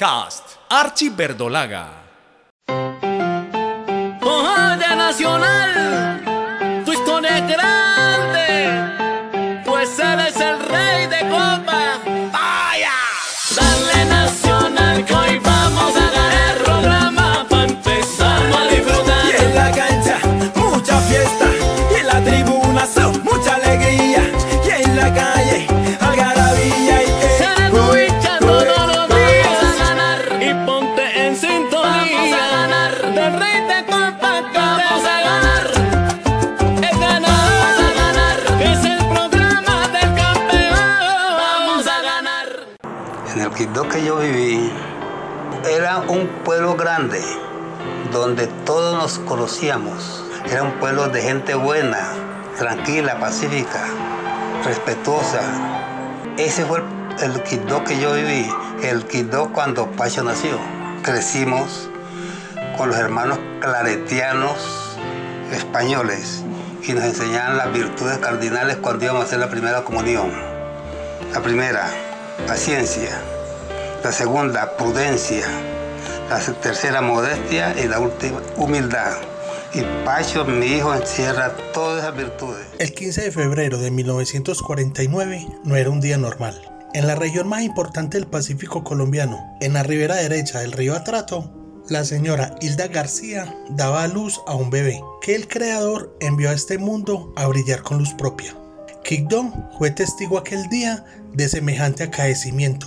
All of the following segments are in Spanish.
Podcast Archie Verdolaga. Ojo de Nacional, yo viví, era un pueblo grande, donde todos nos conocíamos. Era un pueblo de gente buena, tranquila, pacífica, respetuosa. Ese fue el, Quibdó que yo viví, el Quibdó cuando Pacho nació. Crecimos con los hermanos claretianos españoles y nos enseñaban las virtudes cardinales cuando íbamos a hacer la primera comunión. La primera, paciencia. La segunda, prudencia. La tercera, modestia. Y la última, humildad. Y Pacho, mi hijo, encierra todas esas virtudes. El 15 de febrero de 1949 no era un día normal. En la región más importante del Pacífico colombiano, en la ribera derecha del río Atrato, la señora Hilda García daba a luz a un bebé que el creador envió a este mundo a brillar con luz propia. Quigdó fue testigo aquel día de semejante acaecimiento.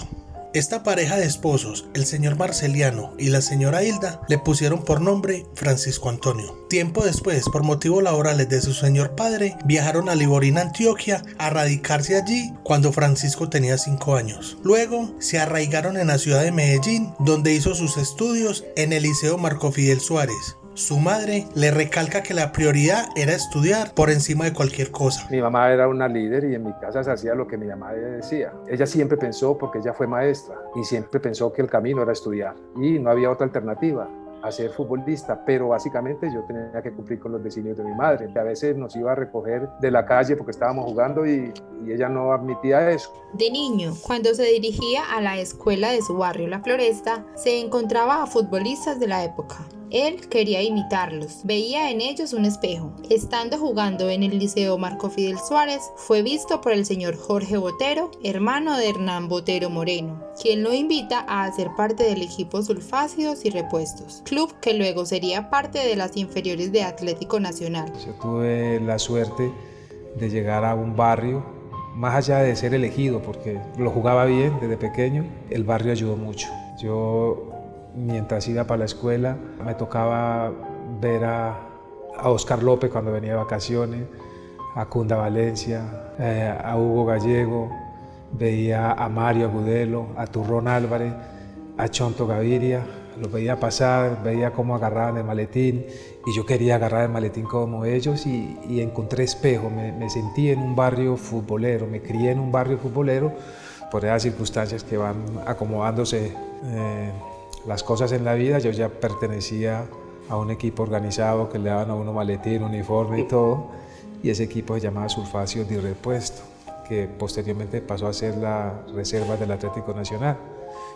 Esta pareja de esposos, el señor Marceliano y la señora Hilda, le pusieron por nombre Francisco Antonio. Tiempo después, por motivos laborales de su señor padre, viajaron a Liborina, Antioquia, a radicarse allí cuando Francisco tenía 5 años. Luego se arraigaron en la ciudad de Medellín, donde hizo sus estudios en el Liceo Marco Fidel Suárez. Su madre le recalca que la prioridad era estudiar por encima de cualquier cosa. Mi mamá era una líder y en mi casa se hacía lo que mi mamá decía. Ella siempre pensó, porque ella fue maestra, y siempre pensó que el camino era estudiar. Y no había otra alternativa a ser futbolista, pero básicamente yo tenía que cumplir con los designios de mi madre. A veces nos iba a recoger de la calle porque estábamos jugando y, y ella no admitía eso. De niño, cuando se dirigía a la escuela de su barrio La Floresta, se encontraba a futbolistas de la época. Él quería imitarlos, veía en ellos un espejo. Estando jugando en el Liceo Marco Fidel Suárez, fue visto por el señor Jorge Botero, hermano de Hernán Botero Moreno, quien lo invita a hacer parte del equipo Sulfácidos y Repuestos, club que luego sería parte de las inferiores de Atlético Nacional. Yo tuve la suerte de llegar a un barrio, más allá de ser elegido, porque lo jugaba bien desde pequeño, el barrio ayudó mucho. Yo mientras iba para la escuela, me tocaba ver a, a Oscar López cuando venía de vacaciones, a Cunda Valencia, eh, a Hugo Gallego, veía a Mario Agudelo, a Turrón Álvarez, a Chonto Gaviria, los veía pasar, veía cómo agarraban el maletín y yo quería agarrar el maletín como ellos y, y encontré espejo, me, me sentí en un barrio futbolero, me crié en un barrio futbolero por esas circunstancias que van acomodándose. Eh, las cosas en la vida, yo ya pertenecía a un equipo organizado que le daban a uno maletín, uniforme y todo, y ese equipo se llamaba Sulfacios de Repuesto, que posteriormente pasó a ser la reserva del Atlético Nacional.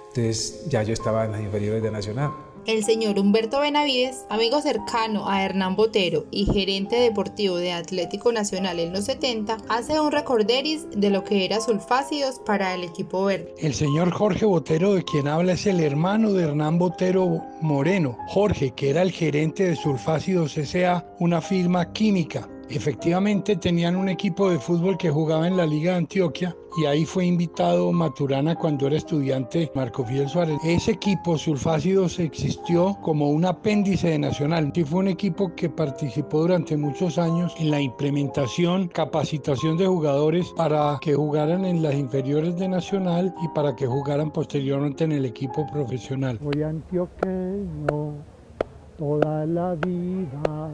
Entonces ya yo estaba en las inferiores de Nacional. El señor Humberto Benavides, amigo cercano a Hernán Botero y gerente deportivo de Atlético Nacional en los 70, hace un recorderis de lo que era sulfácidos para el equipo verde. El señor Jorge Botero, de quien habla, es el hermano de Hernán Botero Moreno. Jorge, que era el gerente de Sulfácidos S.A., una firma química. Efectivamente tenían un equipo de fútbol que jugaba en la Liga de Antioquia y ahí fue invitado Maturana cuando era estudiante Marco Fidel Suárez. Ese equipo Sulfácidos existió como un apéndice de Nacional. Sí fue un equipo que participó durante muchos años en la implementación, capacitación de jugadores para que jugaran en las inferiores de Nacional y para que jugaran posteriormente en el equipo profesional. Soy antioqueño toda la vida.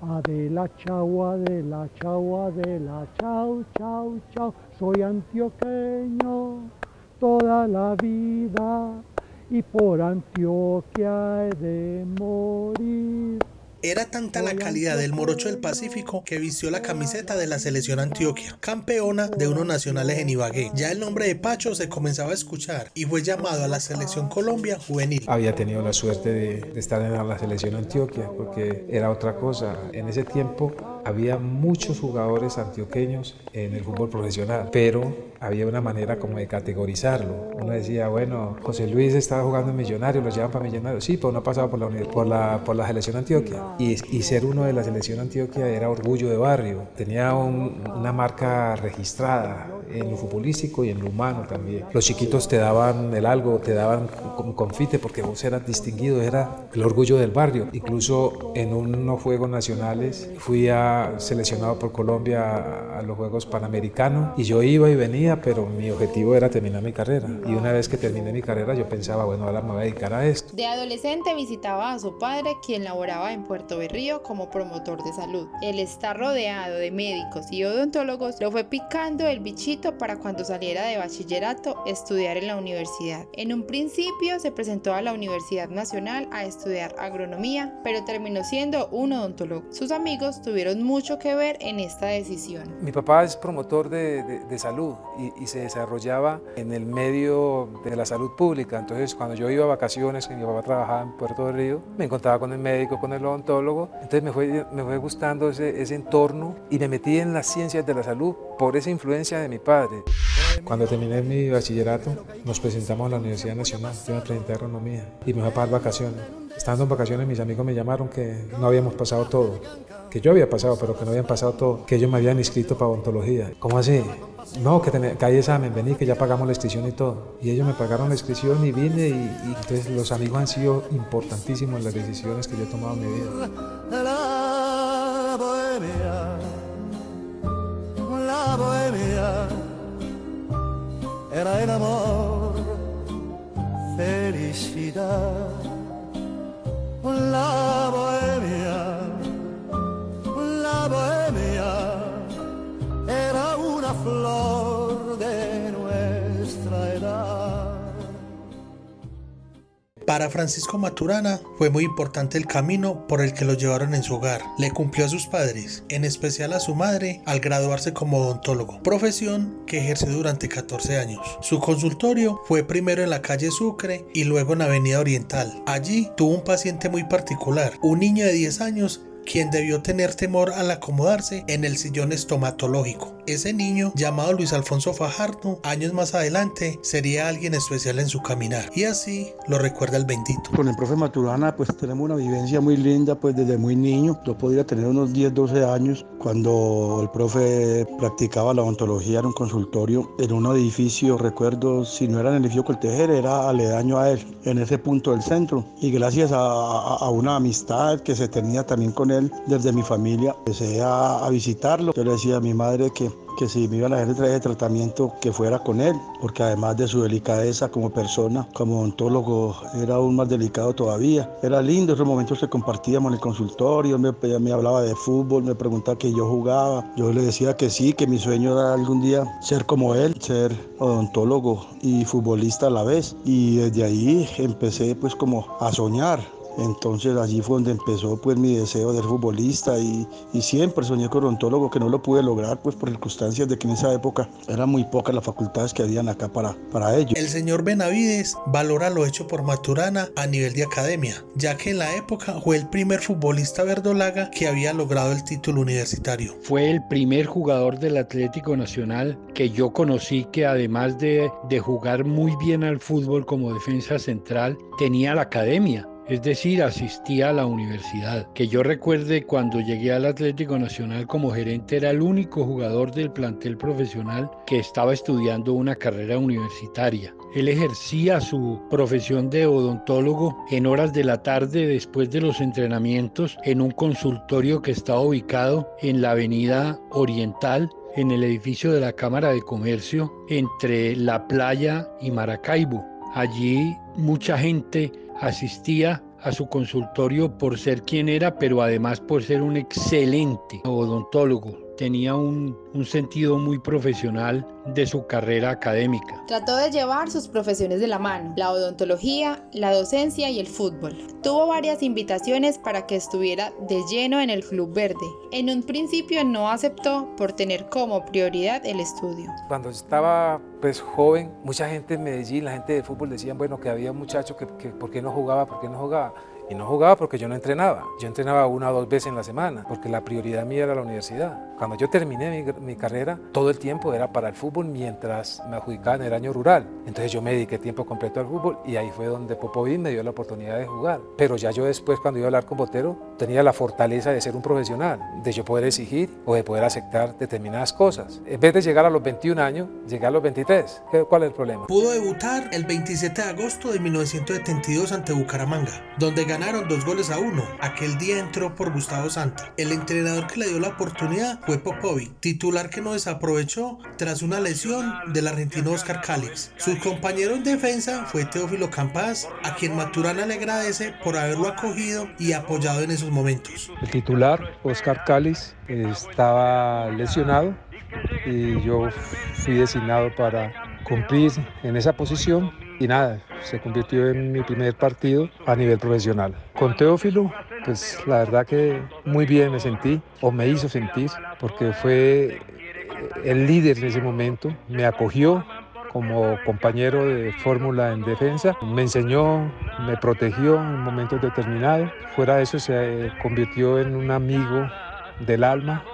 Adela chau, Adela chau, Adela chau, chau, chau. Soy antioqueño toda la vida y por Antioquia he de morir. Era tanta la calidad del morocho del Pacífico que vistió la camiseta de la selección Antioquia, campeona de unos nacionales en Ibagué. Ya el nombre de Pacho se comenzaba a escuchar y fue llamado a la selección Colombia juvenil. Había tenido la suerte de, de estar en la selección Antioquia porque era otra cosa. En ese tiempo había muchos jugadores antioqueños en el fútbol profesional, pero había una manera como de categorizarlo. Uno decía, bueno, José Luis estaba jugando en Millonario, lo llevan para Millonario. Sí, pero no pasaba por la, por la, por la selección Antioquia. Y, y, ser uno de la selección Antioquia era orgullo de barrio. Tenía un, una marca registrada en lo futbolístico y en lo humano también. Los chiquitos te daban el algo, te daban como confite porque vos eras distinguido, era el orgullo del barrio. Incluso en unos Juegos Nacionales fui a, seleccionado por Colombia a los Juegos Panamericanos y yo iba y venía, pero mi objetivo era terminar mi carrera. Y una vez que terminé mi carrera yo pensaba, bueno, ahora me voy a dedicar a esto. De adolescente visitaba a su padre, quien laboraba en Puerto Berrío como promotor de salud. El estar rodeado de médicos y odontólogos lo fue picando el bichito para cuando saliera de bachillerato estudiar en la universidad. En un principio se presentó a la Universidad Nacional a estudiar agronomía, pero terminó siendo un odontólogo. Sus amigos tuvieron mucho que ver en esta decisión. Mi papá es promotor de, de, de salud y, y, se desarrollaba en el medio de la salud pública. Entonces, cuando yo iba a vacaciones, que mi papá trabajaba en Puerto de Río, me encontraba con el médico, con el odontólogo. Entonces, me fue, me fue gustando ese, ese entorno y me metí en las ciencias de la salud por esa influencia de mi padre. Cuando terminé mi bachillerato, nos presentamos a la Universidad Nacional. Yo me presenté a agronomía y me fui a pagar vacaciones. Estando en vacaciones, mis amigos me llamaron que no habíamos pasado todo, que yo había pasado, pero que no habían pasado todo, que ellos me habían inscrito para odontología. ¿Cómo así? No, que, ten, que hay examen, vení, que ya pagamos la inscripción y todo. Y ellos me pagaron la inscripción y vine y, entonces los amigos han sido importantísimos en las decisiones que yo he tomado en mi vida. La bohemia, la bohemia, era el amor, felicidad. La bohemia, la bohemia, era una flor Para Francisco Maturana fue muy importante el camino por el que lo llevaron en su hogar. Le cumplió a sus padres, en especial a su madre, al graduarse como odontólogo, profesión que ejerció durante 14 años. Su consultorio fue primero en la calle Sucre y luego en Avenida Oriental. Allí tuvo un paciente muy particular, un niño de 10 años quien debió tener temor al acomodarse en el sillón estomatológico. Ese niño, llamado Luis Alfonso Fajardo, años más adelante sería alguien especial en su caminar. Y así lo recuerda el bendito. Con el profe Maturana pues tenemos una vivencia muy linda pues desde muy niño. Yo podría tener unos 10, 12 años cuando el profe practicaba la odontología en un consultorio en un edificio, recuerdo, si no era en el edificio Coltejer, era aledaño a él, en ese punto del centro. Y gracias a, a, a una amistad que se tenía también con él, desde mi familia. Empecé a, a, visitarlo. Yo le decía a mi madre que, que si me iban a hacer el tratamiento, que fuera con él, porque además de su delicadeza como persona, como odontólogo, era aún más delicado todavía. Era lindo esos momentos que compartíamos en el consultorio. Me, me hablaba de fútbol, me preguntaba que yo jugaba. Yo le decía que sí, que mi sueño era algún día ser como él, ser odontólogo y futbolista a la vez. Y desde ahí empecé pues como a soñar entonces allí fue donde empezó pues mi deseo de ser futbolista y, y, siempre soñé con odontólogo que no lo pude lograr pues por circunstancias de que en esa época eran muy pocas las facultades que habían acá para, para ello. El señor Benavides valora lo hecho por Maturana a nivel de academia, ya que en la época fue el primer futbolista verdolaga que había logrado el título universitario. Fue el primer jugador del Atlético Nacional que yo conocí que además de, de jugar muy bien al fútbol como defensa central, tenía la academia es decir, asistía a la universidad. Que yo recuerde cuando llegué al Atlético Nacional como gerente era el único jugador del plantel profesional que estaba estudiando una carrera universitaria. Él ejercía su profesión de odontólogo en horas de la tarde después de los entrenamientos en un consultorio que estaba ubicado en la avenida Oriental en el edificio de la Cámara de Comercio entre la playa y Maracaibo. Allí mucha gente asistía a su consultorio por ser quien era, pero además por ser un excelente odontólogo. Tenía un, un sentido muy profesional de su carrera académica. Trató de llevar sus profesiones de la mano, la odontología, la docencia y el fútbol. Tuvo varias invitaciones para que estuviera de lleno en el Club Verde. En un principio no aceptó por tener como prioridad el estudio. Cuando estaba pues joven, mucha gente en Medellín, la gente de fútbol decían, bueno, que había un muchacho que, que ¿por qué no jugaba? ¿Por qué no jugaba? Y no jugaba porque yo no entrenaba. Yo entrenaba una o dos veces en la semana, porque la prioridad mía era la universidad. Cuando yo terminé mi, mi carrera, todo el tiempo era para el fútbol mientras me adjudicaban el año rural. Entonces yo me dediqué tiempo completo al fútbol y ahí fue donde Popovín me dio la oportunidad de jugar. Pero ya yo después, cuando iba a hablar con Botero, tenía la fortaleza de ser un profesional, de yo poder exigir o de poder aceptar determinadas cosas. En vez de llegar a los 21 años, llegué a los 23. ¿Cuál es el problema? Pudo debutar el 27 de agosto de 1972 ante Bucaramanga, donde ganaron dos goles a uno. Aquel día entró por Gustavo Santa. El entrenador que le dio la oportunidad fue Popovic, titular que no desaprovechó tras una lesión del argentino Oscar Calix. Su compañero en defensa fue Teófilo Campas, a quien Maturana le agradece por haberlo acogido y apoyado en esos momentos. El titular, Oscar Calix, estaba lesionado y yo fui designado para cumplir en esa posición y nada, se convirtió en mi primer partido a nivel profesional. Con Teófilo, pues la verdad que muy bien me sentí, o me hizo sentir, porque fue el líder en ese momento, me acogió como compañero de fórmula en defensa, me enseñó, me protegió en momentos determinados. Fuera de eso se convirtió en un amigo del alma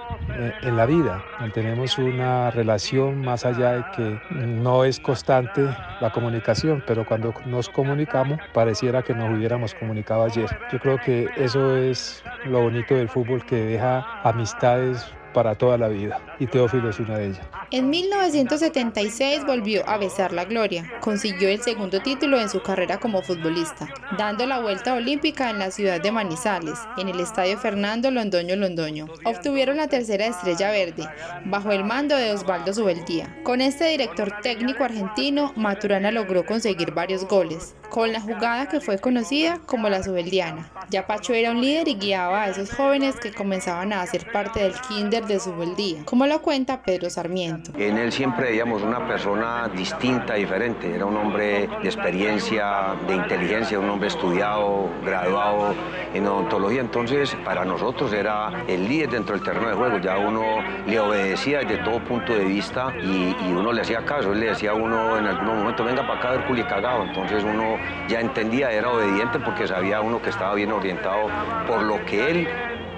en la vida. Tenemos una relación más allá de que no es constante la comunicación, pero cuando nos comunicamos pareciera que nos hubiéramos comunicado ayer. Yo creo que eso es lo bonito del fútbol que deja amistades para toda la vida y Teófilo es una de ellas. En 1976 volvió a besar la gloria. Consiguió el segundo título en su carrera como futbolista, dando la vuelta olímpica en la ciudad de Manizales, en el estadio Fernando Londoño Londoño. Obtuvieron la tercera estrella verde, bajo el mando de Osvaldo Subeldía. Con este director técnico argentino, Maturana logró conseguir varios goles, con la jugada que fue conocida como la Subeldiana. Ya Pacho era un líder y guiaba a esos jóvenes que comenzaban a hacer parte del kinder de Subeldía, como lo cuenta Pedro Sarmiento. En él siempre veíamos una persona distinta, diferente. Era un hombre de experiencia, de inteligencia, un hombre estudiado, graduado en odontología. Entonces, para nosotros era el líder dentro del terreno de juego. Ya uno le obedecía desde todo punto de vista y, uno le hacía caso. Él le decía a uno en algún momento, venga para acá a. Entonces uno ya entendía, era obediente porque sabía uno que estaba bien orientado por lo que él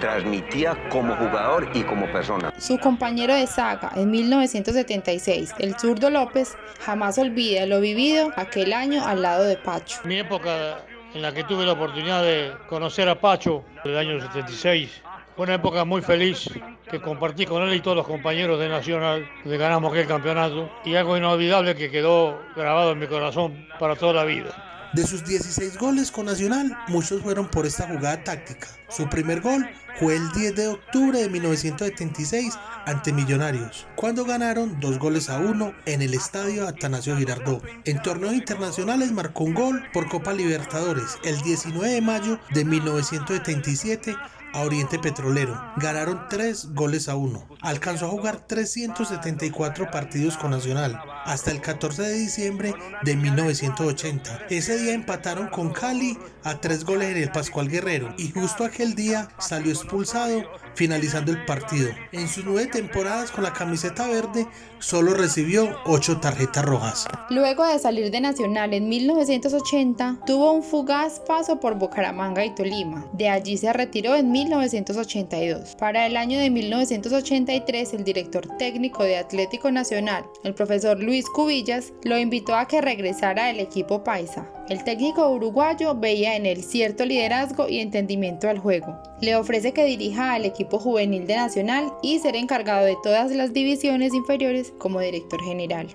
transmitía como jugador y como persona. Su compañero de saga en 1976, el zurdo López, jamás olvida lo vivido aquel año al lado de Pacho. Mi época en la que tuve la oportunidad de conocer a Pacho, el año 76, fue una época muy feliz que compartí con él y todos los compañeros de Nacional, que ganamos aquel campeonato, y algo inolvidable que quedó grabado en mi corazón para toda la vida. De sus 16 goles con Nacional, muchos fueron por esta jugada táctica. Su primer gol fue el 10 de octubre de 1976 ante Millonarios, cuando ganaron dos goles a uno en el estadio Atanasio Girardot. En torneos internacionales marcó un gol por Copa Libertadores el 19 de mayo de 1977 a Oriente Petrolero. Ganaron 3 goles a 1. Alcanzó a jugar 374 partidos con Nacional hasta el 14 de diciembre de 1980. Ese día empataron con Cali a 3 goles en el Pascual Guerrero y justo aquel día salió expulsado finalizando el partido. En sus nueve temporadas con la camiseta verde solo recibió 8 tarjetas rojas. Luego de salir de Nacional en 1980, tuvo un fugaz paso por Bucaramanga y Tolima. De allí se retiró en 1982. Para el año de 1983, el director técnico de Atlético Nacional, el profesor Luis Cubillas, lo invitó a que regresara al equipo paisa. El técnico uruguayo veía en él cierto liderazgo y entendimiento al juego. Le ofrece que dirija al equipo juvenil de Nacional y ser encargado de todas las divisiones inferiores como director general.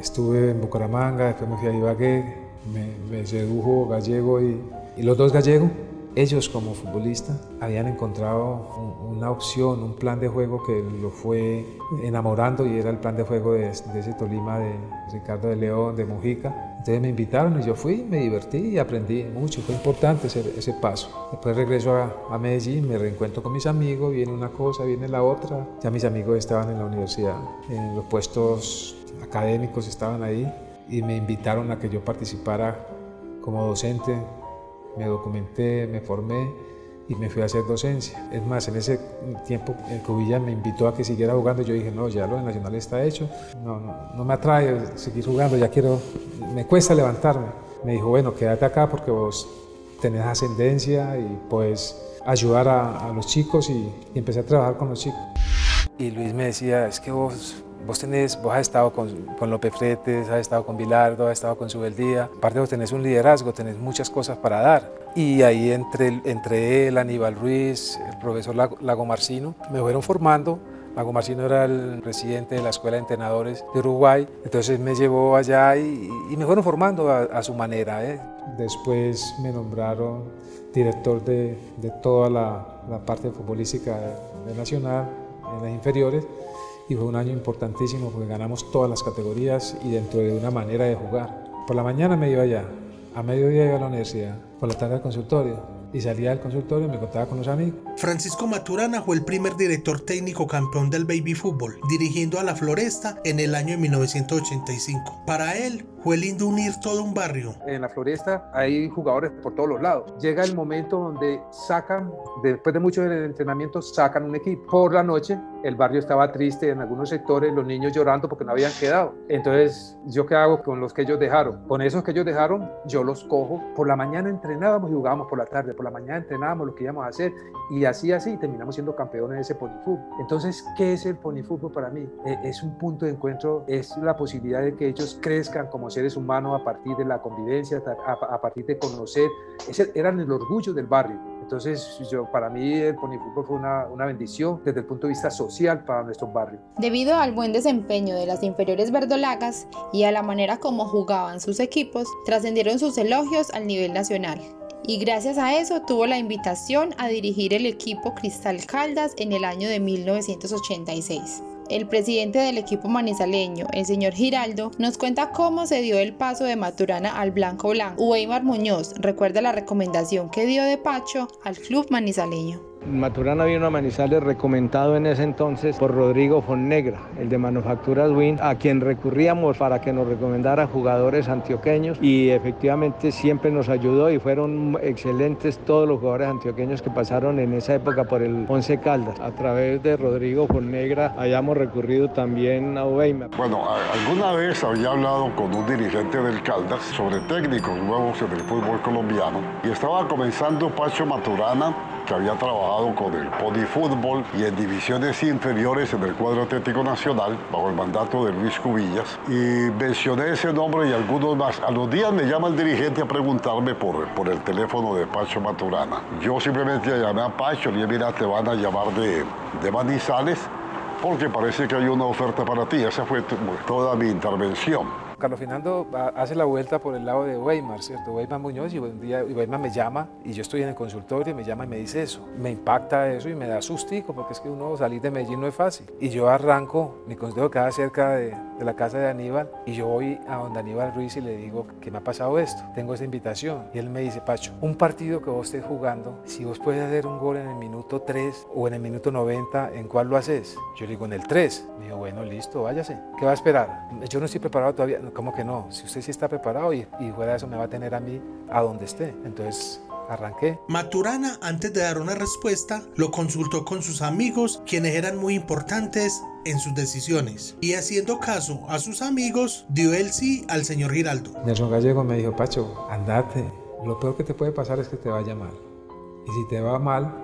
Estuve en Bucaramanga, después me fui a Ibagué, me, sedujo Gallego y, y los dos gallegos ellos como futbolistas habían encontrado una opción, un plan de juego que lo fue enamorando y era el plan de juego de, ese Tolima de Ricardo de León, de Mujica. Entonces me invitaron y yo fui, me divertí y aprendí mucho, fue importante ese, ese paso. Después regreso a, a, Medellín, me reencuentro con mis amigos, viene una cosa, viene la otra. Ya mis amigos estaban en la universidad, en los puestos académicos estaban ahí y me invitaron a que yo participara como docente. Me documenté, me formé y me fui a hacer docencia. Es más, en ese tiempo el Cubilla me invitó a que siguiera jugando. Yo dije, no, ya lo de Nacional está hecho. No, no, no me atrae seguir jugando, ya quiero, me cuesta levantarme. Me dijo, bueno, quédate acá porque vos tenés ascendencia y puedes ayudar a, a los chicos y, y empecé a trabajar con los chicos. Y Luis me decía, es que vos Vos, tenés, vos has estado con, con López Fretes, has estado con Bilardo, has estado con Subeldía. Aparte vos tenés un liderazgo, tenés muchas cosas para dar. Y ahí entre, entre él, Aníbal Ruiz, el profesor Lago Marcino, me fueron formando. Lago Marcino era el presidente de la Escuela de Entrenadores de Uruguay, entonces me llevó allá y, y me fueron formando a, a su manera. ¿eh? Después me nombraron director de, de toda la, la, parte futbolística de Nacional, en las inferiores y fue un año importantísimo porque ganamos todas las categorías y dentro de una manera de jugar. Por la mañana me iba allá, a mediodía iba a la universidad, por la tarde al consultorio y salía del consultorio y me contaba con los amigos. Francisco Maturana fue el primer director técnico campeón del baby fútbol, dirigiendo a la Floresta en el año de 1985. Para él fue lindo unir todo un barrio. En la Floresta hay jugadores por todos los lados. Llega el momento donde sacan, después de mucho entrenamiento, sacan un equipo. Por la noche el barrio estaba triste en algunos sectores, los niños llorando porque no habían quedado. Entonces, ¿yo qué hago con los que ellos dejaron? Con esos que ellos dejaron, yo los cojo. Por la mañana entrenábamos y jugábamos por la tarde. Por la mañana entrenábamos lo que íbamos a hacer y así, así terminamos siendo campeones de ese ponifútbol. Entonces, ¿qué es el ponifútbol para mí? Es un punto de encuentro, es la posibilidad de que ellos crezcan como seres humanos a partir de la convivencia, a, partir de conocer. Ese, eran el orgullo del barrio. Entonces, yo, para mí el ponifútbol fue una, una, bendición desde el punto de vista social para nuestro barrio. Debido al buen desempeño de las inferiores verdolagas y a la manera como jugaban sus equipos, trascendieron sus elogios al nivel nacional. Y gracias a eso tuvo la invitación a dirigir el equipo Cristal Caldas en el año de 1986. El presidente del equipo manizaleño, el señor Giraldo, nos cuenta cómo se dio el paso de Maturana al Blanco Blanco. Weimar Muñoz recuerda la recomendación que dio de Pacho al club manizaleño. Maturana vino a Manizales recomendado en ese entonces por Rodrigo Fonnegra, el de Manufacturas Win, a quien recurríamos para que nos recomendara jugadores antioqueños y efectivamente siempre nos ayudó y fueron excelentes todos los jugadores antioqueños que pasaron en esa época por el Once Caldas. A través de Rodrigo Fonnegra hayamos recurrido también a Weimar. Bueno, alguna vez había hablado con un dirigente del Caldas sobre técnicos nuevos en el fútbol colombiano y estaba comenzando Pacho Maturana que había trabajado con el Pony Fútbol y en divisiones inferiores en el cuadro atlético nacional bajo el mandato de Luis Cubillas. Y mencioné ese nombre y algunos más. A los días me llama el dirigente a preguntarme por, por el teléfono de Pacho Maturana. Yo simplemente llamé a Pacho y dije, mira, te van a llamar de, de Manizales porque parece que hay una oferta para ti. Esa fue toda mi intervención. Carlos Fernando hace la vuelta por el lado de Weimar, ¿cierto? Weimar Muñoz y un día Weimar me llama y yo estoy en el consultorio y me llama y me dice eso. Me impacta eso y me da sustico porque es que uno salir de Medellín no es fácil. Y yo arranco, mi consultorio queda cerca de, de la casa de Aníbal y yo voy a donde Aníbal Ruiz y le digo que me ha pasado esto, tengo esta invitación. Y él me dice, Pacho, un partido que vos estés jugando, si vos puedes hacer un gol en el minuto 3 o en el minuto 90, ¿en cuál lo haces? Yo le digo, en el 3. Me dijo, bueno, listo, váyase. ¿Qué va a esperar? Yo no estoy preparado todavía. ¿Cómo que no? Si usted sí está preparado y, y fuera de eso me va a tener a mí a donde esté. Entonces arranqué. Maturana, antes de dar una respuesta, lo consultó con sus amigos, quienes eran muy importantes en sus decisiones. Y haciendo caso a sus amigos, dio el sí al señor Giraldo. Nelson Gallego me dijo, Pacho, andate. Lo peor que te puede pasar es que te vaya mal. Y si te va mal,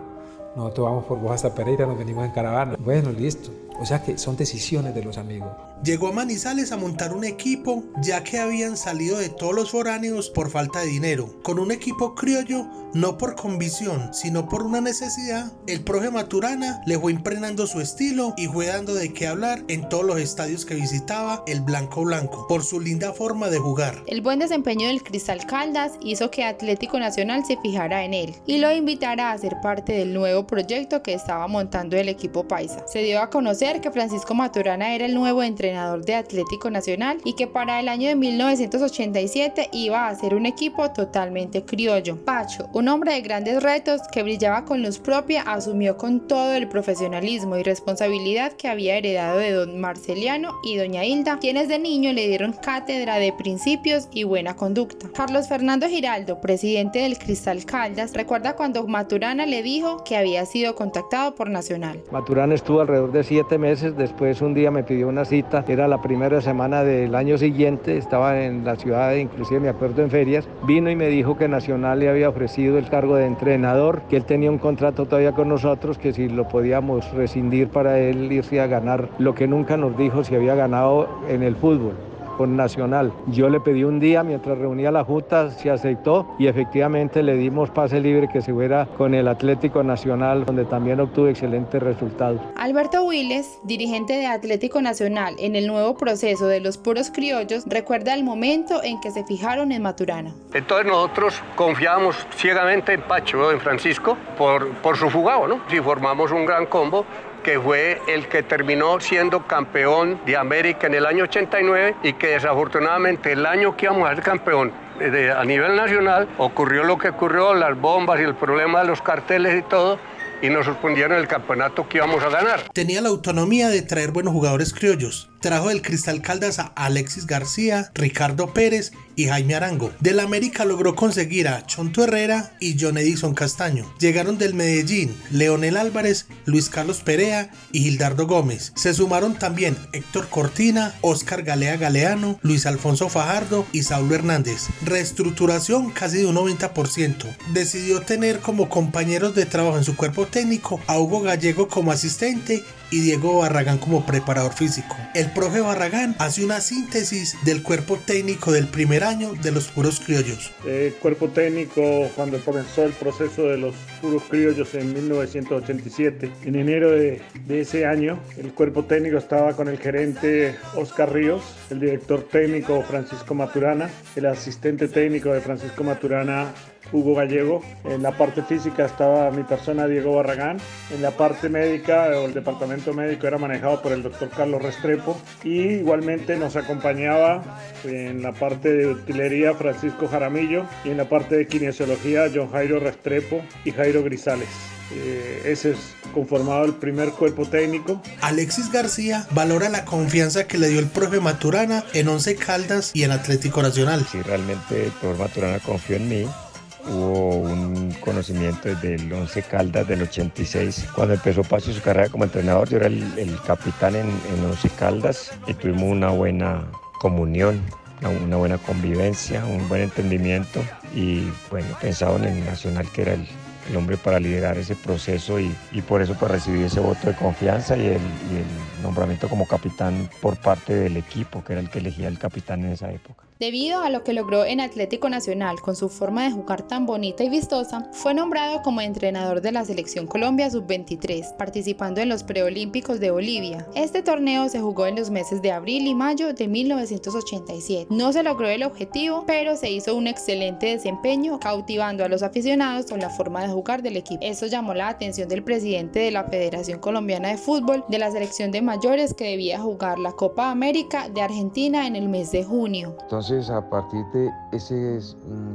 nosotros vamos por vos hasta Pereira, nos venimos en caravana. Bueno, listo. O sea que son decisiones de los amigos. Llegó a Manizales a montar un equipo ya que habían salido de todos los foráneos por falta de dinero. Con un equipo criollo, no por convicción, sino por una necesidad, el profe Maturana le fue impregnando su estilo y fue dando de qué hablar en todos los estadios que visitaba el Blanco Blanco, por su linda forma de jugar. El buen desempeño del Cristal Caldas hizo que Atlético Nacional se fijara en él y lo invitara a ser parte del nuevo proyecto que estaba montando el equipo paisa. Se dio a conocer conocer que Francisco Maturana era el nuevo entrenador de Atlético Nacional y que para el año de 1987 iba a ser un equipo totalmente criollo. Pacho, un hombre de grandes retos que brillaba con luz propia, asumió con todo el profesionalismo y responsabilidad que había heredado de don Marceliano y doña Hilda, quienes de niño le dieron cátedra de principios y buena conducta. Carlos Fernando Giraldo, presidente del Cristal Caldas, recuerda cuando Maturana le dijo que había sido contactado por Nacional. Maturana estuvo alrededor de siete meses, después un día me pidió una cita, era la primera semana del año siguiente, estaba en la ciudad, inclusive me acuerdo en ferias, vino y me dijo que Nacional le había ofrecido el cargo de entrenador, que él tenía un contrato todavía con nosotros, que si lo podíamos rescindir para él irse a ganar lo que nunca nos dijo si había ganado en el fútbol con Nacional. Yo le pedí un día mientras reunía la Junta, se aceptó y efectivamente le dimos pase libre que se fuera con el Atlético Nacional, donde también obtuvo excelentes resultados. Alberto Willes, dirigente de Atlético Nacional en el nuevo proceso de los puros criollos, recuerda el momento en que se fijaron en Maturana. Entonces nosotros confiábamos ciegamente en Pacho, en Francisco, por, por su jugado, ¿no? Si formamos un gran combo, que fue el que terminó siendo campeón de América en el año 89 y que desafortunadamente el año que íbamos a ser campeón de, a nivel nacional ocurrió lo que ocurrió, las bombas y el problema de los carteles y todo, y nos suspendieron el campeonato que íbamos a ganar. Tenía la autonomía de traer buenos jugadores criollos. Trajo del Cristal Caldas a Alexis García, Ricardo Pérez y Jaime Arango. Del América logró conseguir a Chonto Herrera y John Edison Castaño. Llegaron del Medellín Leonel Álvarez, Luis Carlos Perea y Gildardo Gómez. Se sumaron también Héctor Cortina, Oscar Galea Galeano, Luis Alfonso Fajardo y Saulo Hernández. Reestructuración casi de un 90%. Decidió tener como compañeros de trabajo en su cuerpo técnico a Hugo Gallego como asistente y Diego Barragán como preparador físico. El profe Barragán hace una síntesis del cuerpo técnico del primer año de los puros criollos. El cuerpo técnico cuando comenzó el proceso de los puros criollos en 1987. En enero de, de ese año el cuerpo técnico estaba con el gerente Oscar Ríos, el director técnico Francisco Maturana, el asistente técnico de Francisco Maturana Hugo Gallego. En la parte física estaba mi persona Diego Barragán. En la parte médica o el departamento médico era manejado por el doctor Carlos Restrepo. Y igualmente nos acompañaba en la parte de utilería Francisco Jaramillo y en la parte de kinesiología John Jairo Restrepo y Jairo Grisales. Eh, ese es conformado el primer cuerpo técnico. Alexis García valora la confianza que le dio el profe Maturana en Once Caldas y en Atlético Nacional. Sí, realmente el profe Maturana confió en mí hubo un conocimiento desde el 11 Caldas del 86. Cuando empezó Pacho su carrera como entrenador, yo era el, el capitán en, en 11 Caldas y tuvimos una buena comunión, una, una, buena convivencia, un buen entendimiento y bueno, pensaba en el Nacional que era el, el hombre para liderar ese proceso y, por eso pues recibí ese voto de confianza y el, y el nombramiento como capitán por parte del equipo, que era el que elegía el capitán en esa época. Debido a lo que logró en Atlético Nacional con su forma de jugar tan bonita y vistosa, fue nombrado como entrenador de la Selección Colombia Sub-23, participando en los preolímpicos de Bolivia. Este torneo se jugó en los meses de abril y mayo de 1987. No se logró el objetivo, pero se hizo un excelente desempeño, cautivando a los aficionados con la forma de jugar del equipo. Eso llamó la atención del presidente de la Federación Colombiana de Fútbol de la selección de mayores que debía jugar la Copa América de Argentina en el mes de junio. A partir de ese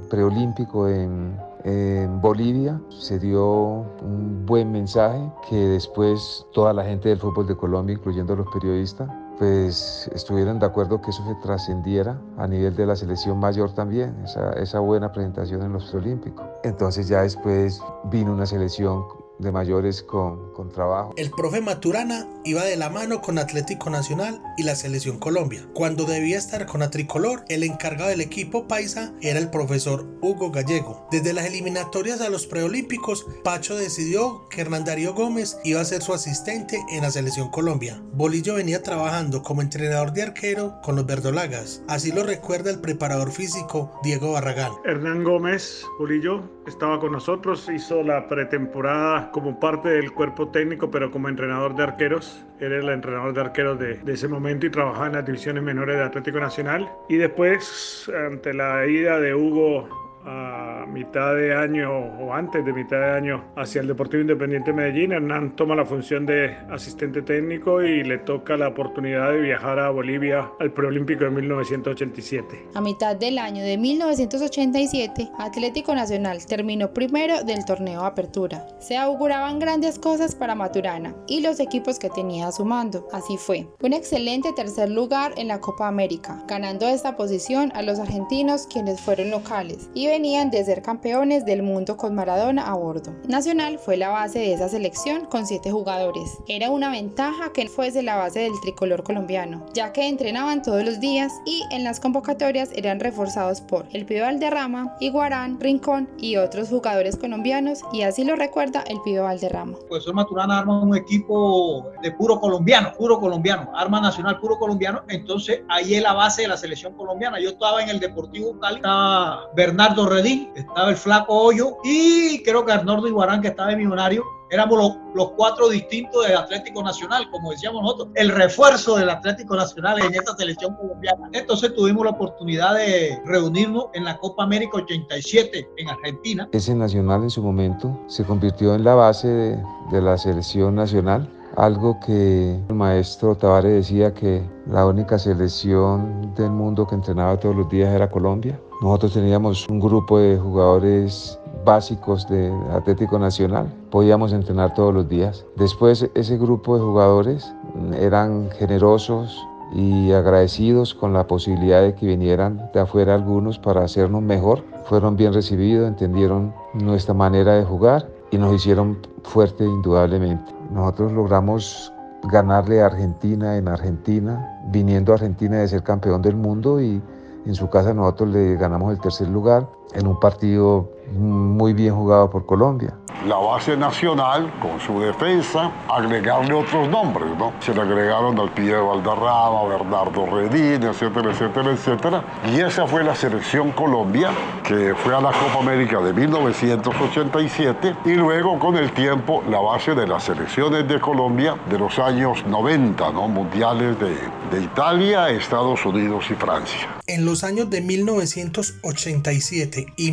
preolímpico en, en, Bolivia, se dio un buen mensaje que después toda la gente del fútbol de Colombia, incluyendo los periodistas, pues estuvieron de acuerdo que eso se trascendiera a nivel de la selección mayor también, esa, esa buena presentación en los preolímpicos. Entonces ya después vino una selección de mayores con, con, trabajo. El profe Maturana iba de la mano con Atlético Nacional y la Selección Colombia. Cuando debía estar con la tricolor, el encargado del equipo paisa era el profesor Hugo Gallego. Desde las eliminatorias a los preolímpicos, Pacho decidió que Hernán Darío Gómez iba a ser su asistente en la Selección Colombia. Bolillo venía trabajando como entrenador de arquero con los verdolagas. Así lo recuerda el preparador físico Diego Barragán. Hernán Gómez, Bolillo, estaba con nosotros, hizo la pretemporada como parte del cuerpo técnico, pero como entrenador de arqueros. Era el entrenador de arqueros de, de, ese momento y trabajaba en las divisiones menores de Atlético Nacional. Y después, ante la ida de Hugo a mitad de año o antes de mitad de año hacia el Deportivo Independiente Medellín. Hernán toma la función de asistente técnico y le toca la oportunidad de viajar a Bolivia al preolímpico de 1987. A mitad del año de 1987, Atlético Nacional terminó primero del torneo Apertura. Se auguraban grandes cosas para Maturana y los equipos que tenía a su mando. Así fue. Un excelente tercer lugar en la Copa América, ganando esta posición a los argentinos quienes fueron locales y venían de ser campeones del mundo con Maradona a bordo. Nacional fue la base de esa selección con siete jugadores. Era una ventaja que fuese la base del tricolor colombiano, ya que entrenaban todos los días y en las convocatorias eran reforzados por el Pío Valderrama, Iguarán, Rincón y otros jugadores colombianos y así lo recuerda el Pío Valderrama. El profesor Maturana arma un equipo de puro colombiano, puro colombiano, arma nacional puro colombiano, entonces ahí es la base de la selección colombiana. Yo estaba en el Deportivo Cali, estaba Bernardo Redín, estaba el Flaco Hoyo y creo que Arnoldo Iguarán que estaba en Millonario éramos los, los, cuatro distintos del Atlético Nacional, como decíamos nosotros, el refuerzo del Atlético Nacional en esta selección colombiana. Entonces tuvimos la oportunidad de reunirnos en la Copa América 87 en Argentina. Ese nacional en su momento se convirtió en la base de, de la selección nacional algo que el maestro Tavares decía que la única selección del mundo que entrenaba todos los días era Colombia. Nosotros teníamos un grupo de jugadores básicos de Atlético Nacional. Podíamos entrenar todos los días. Después ese grupo de jugadores eran generosos y agradecidos con la posibilidad de que vinieran de afuera algunos para hacernos mejor. Fueron bien recibidos, entendieron nuestra manera de jugar y nos hicieron fuerte indudablemente. Nosotros logramos ganarle a Argentina en Argentina, viniendo a Argentina de ser campeón del mundo y en su casa nosotros le ganamos el tercer lugar en un partido muy bien jugado por Colombia. La base nacional, con su defensa, agregarle otros nombres, ¿no? Se le agregaron al Pie Valderrama, Bernardo Redín, etcétera, etcétera, etcétera. Y esa fue la selección Colombia, que fue a la Copa América de 1987, y luego con el tiempo la base de las selecciones de Colombia de los años 90, ¿no? Mundiales de, de Italia, Estados Unidos y Francia. En los años de 1987 y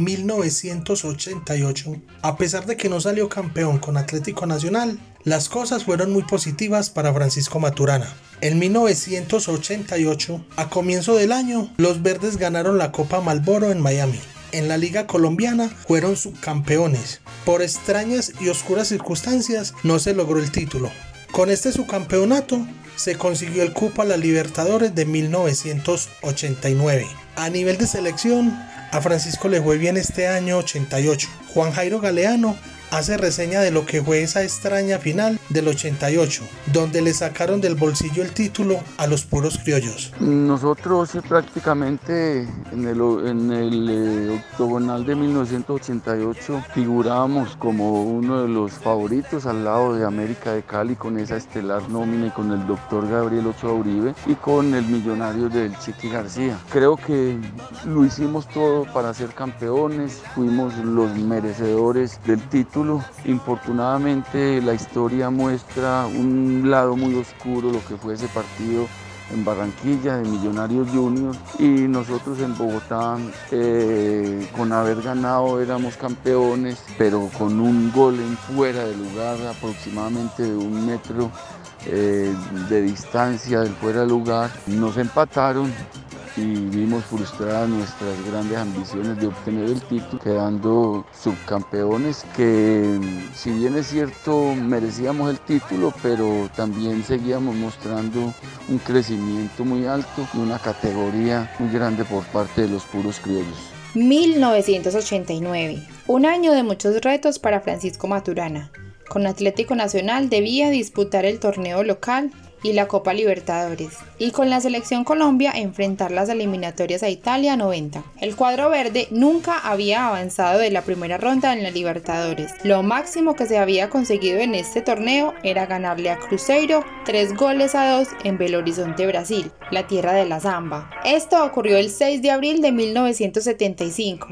1988, a pesar de que no salió campeón con Atlético Nacional, las cosas fueron muy positivas para Francisco Maturana. En 1988, a comienzo del año, los verdes ganaron la Copa Malboro en Miami. En la Liga Colombiana fueron subcampeones. Por extrañas y oscuras circunstancias no se logró el título. Con este subcampeonato se consiguió el cupo la Libertadores de 1989. A nivel de selección, a Francisco le fue bien este año 88. Juan Jairo Galeano hace reseña de lo que fue esa extraña final del 88, donde le sacaron del bolsillo el título a los puros criollos. Nosotros prácticamente en el, eh, octogonal de 1988 figurábamos como uno de los favoritos al lado de América de Cali con esa estelar nómina y con el doctor Gabriel Ochoa Uribe y con el millonario del Chiqui García. Creo que lo hicimos todo para ser campeones, fuimos los merecedores del título Infortunadamente la historia muestra un lado muy oscuro, lo que fue ese partido en Barranquilla de Millonarios Juniors y nosotros en Bogotá eh, con haber ganado éramos campeones pero con un gol en fuera de lugar aproximadamente de un metro eh, de distancia del fuera de lugar nos empataron y vimos frustradas nuestras grandes ambiciones de obtener el título, quedando subcampeones que si bien es cierto merecíamos el título, pero también seguíamos mostrando un crecimiento muy alto y una categoría muy grande por parte de los puros criollos. 1989, un año de muchos retos para Francisco Maturana. Con Atlético Nacional debía disputar el torneo local y la Copa Libertadores, y con la selección Colombia enfrentar las eliminatorias a Italia 90. El cuadro verde nunca había avanzado de la primera ronda en la Libertadores. Lo máximo que se había conseguido en este torneo era ganarle a Cruzeiro tres goles a dos en Belo Horizonte, Brasil, la tierra de la Zamba. Esto ocurrió el 6 de abril de 1975.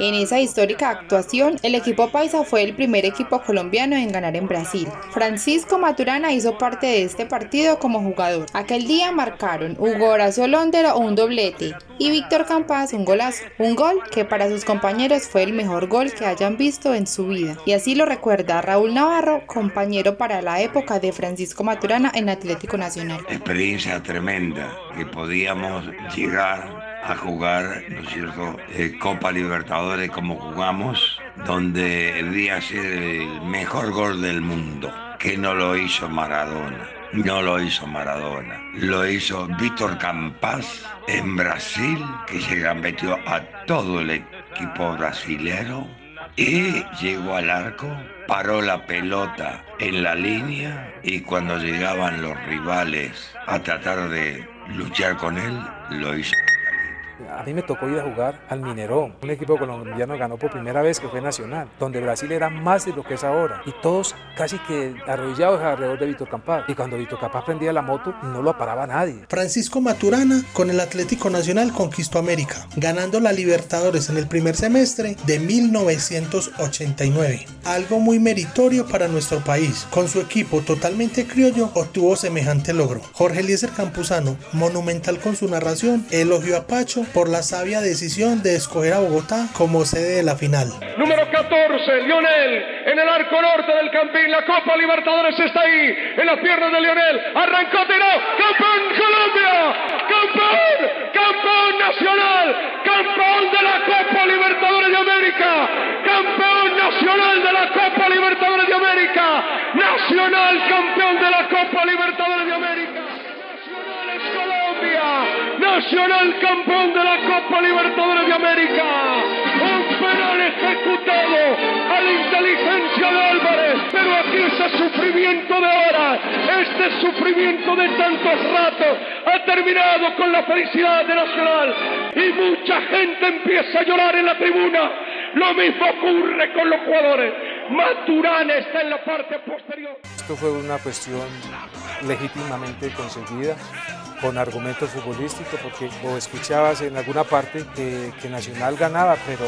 En esa histórica actuación, el equipo paisa fue el primer equipo colombiano en ganar en Brasil. Francisco Maturana hizo parte de este partido como jugador. Aquel día marcaron Hugo Horacio Londero un doblete y Víctor Campas un golazo. Un gol que para sus compañeros fue el mejor gol que hayan visto en su vida. Y así lo recuerda Raúl Navarro, compañero para la época de Francisco Maturana en Atlético Nacional. Experiencia tremenda que podíamos llegar a jugar, ¿no es cierto?, eh, Copa Libertadores como jugamos, donde debía ser el mejor gol del mundo, que no lo hizo Maradona. No lo hizo Maradona, lo hizo Víctor Campas en Brasil, que se metió a todo el equipo brasilero y llegó al arco, paró la pelota en la línea y cuando llegaban los rivales a tratar de luchar con él, lo hizo. A mí me tocó ir a jugar al Minerón, un equipo colombiano ganó por primera vez que fue nacional, donde Brasil era más de lo que es ahora. Y todos casi que arrodillados alrededor de Víctor Campas. Y cuando Víctor Campas prendía la moto, no lo paraba nadie. Francisco Maturana con el Atlético Nacional conquistó América, ganando la Libertadores en el primer semestre de 1989. Algo muy meritorio para nuestro país. Con su equipo totalmente criollo obtuvo semejante logro. Jorge Eliezer Campuzano, monumental con su narración, elogió a Pacho por la sabia decisión de escoger a Bogotá como sede de la final. Número 14, Lionel, en el arco norte del Campín. La Copa Libertadores está ahí, en las piernas de Lionel. Arrancó, tiró. ¡Campeón Colombia! ¡Campeón! ¡Campeón nacional! ¡Campeón de la Copa Libertadores de América! ¡Campeón nacional de la Copa Libertadores de América! ¡Nacional campeón de la Copa Libertadores de América! Nacional campeón de la Copa Libertadores de América. Un penal ejecutado a la inteligencia de Álvarez. Pero aquí ese sufrimiento de horas, este sufrimiento de tantos ratos, ha terminado con la felicidad de Nacional. Y mucha gente empieza a llorar en la tribuna. Lo mismo ocurre con los jugadores. Maturana está en la parte posterior. Esto fue una cuestión legítimamente conseguida con argumentos futbolísticos, porque vos escuchabas en alguna parte que, que, Nacional ganaba, pero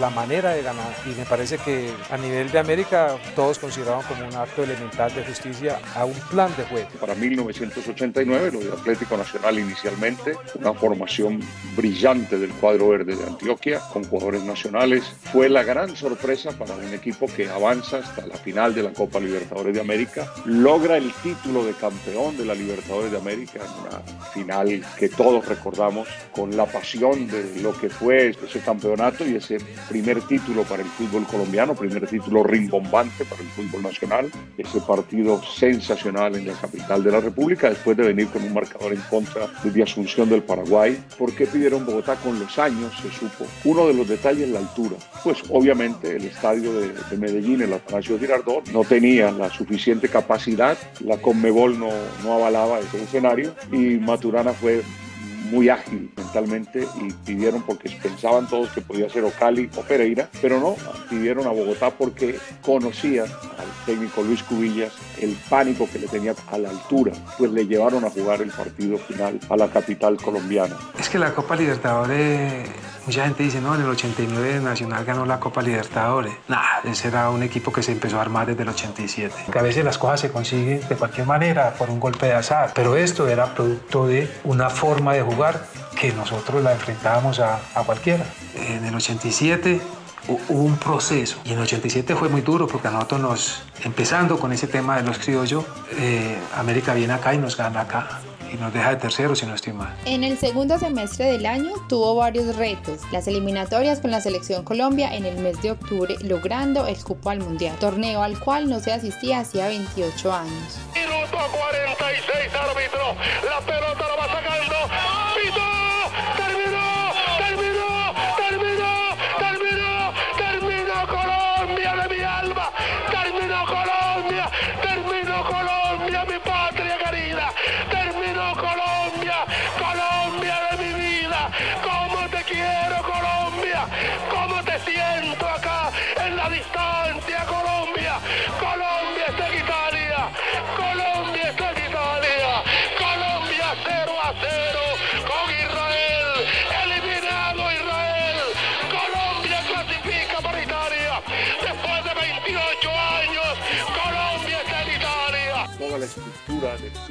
la manera de ganar, y me parece que a nivel de América todos consideraban como un acto elemental de justicia a un plan de juego. Para 1989, lo de Atlético Nacional inicialmente, una formación brillante del cuadro verde de Antioquia, con jugadores nacionales, fue la gran sorpresa para un equipo que avanza hasta la final de la Copa Libertadores de América, logra el título de campeón de la Libertadores de América en una final que todos recordamos con la pasión de lo que fue ese campeonato y ese primer título para el fútbol colombiano, primer título rimbombante para el fútbol nacional, ese partido sensacional en la capital de la República, después de venir con un marcador en contra de Asunción del Paraguay. ¿Por qué pidieron Bogotá? Con los años se supo. Uno de los detalles, la altura. Pues obviamente el estadio de, de Medellín, el Atanasio Girardot, no tenía la suficiente capacidad, la Conmebol no avalaba ese escenario y Maturana fue muy ágil mentalmente y pidieron porque pensaban todos que podía ser o Cali o Pereira, pero no, pidieron a Bogotá porque conocían al técnico Luis Cubillas el pánico que le tenía a la altura, pues le llevaron a jugar el partido final a la capital colombiana. Es que la Copa Libertadores Mucha gente dice, no, en el 89 Nacional ganó la Copa Libertadores. Nah, ese era un equipo que se empezó a armar desde el 87. Que a veces las cosas se consiguen de cualquier manera, por un golpe de azar. Pero esto era producto de una forma de jugar que nosotros la enfrentábamos a, a cualquiera. En el 87 hubo un proceso y en el 87 fue muy duro porque a nosotros nos, empezando con ese tema de los criollos, eh, América viene acá y nos gana acá y nos deja de tercero si no estoy mal. En el segundo semestre del año tuvo varios retos, las eliminatorias con la selección Colombia en el mes de octubre logrando el cupo al Mundial, torneo al cual no se asistía hacía 28 años. Minuto 46 árbitro, la pelota la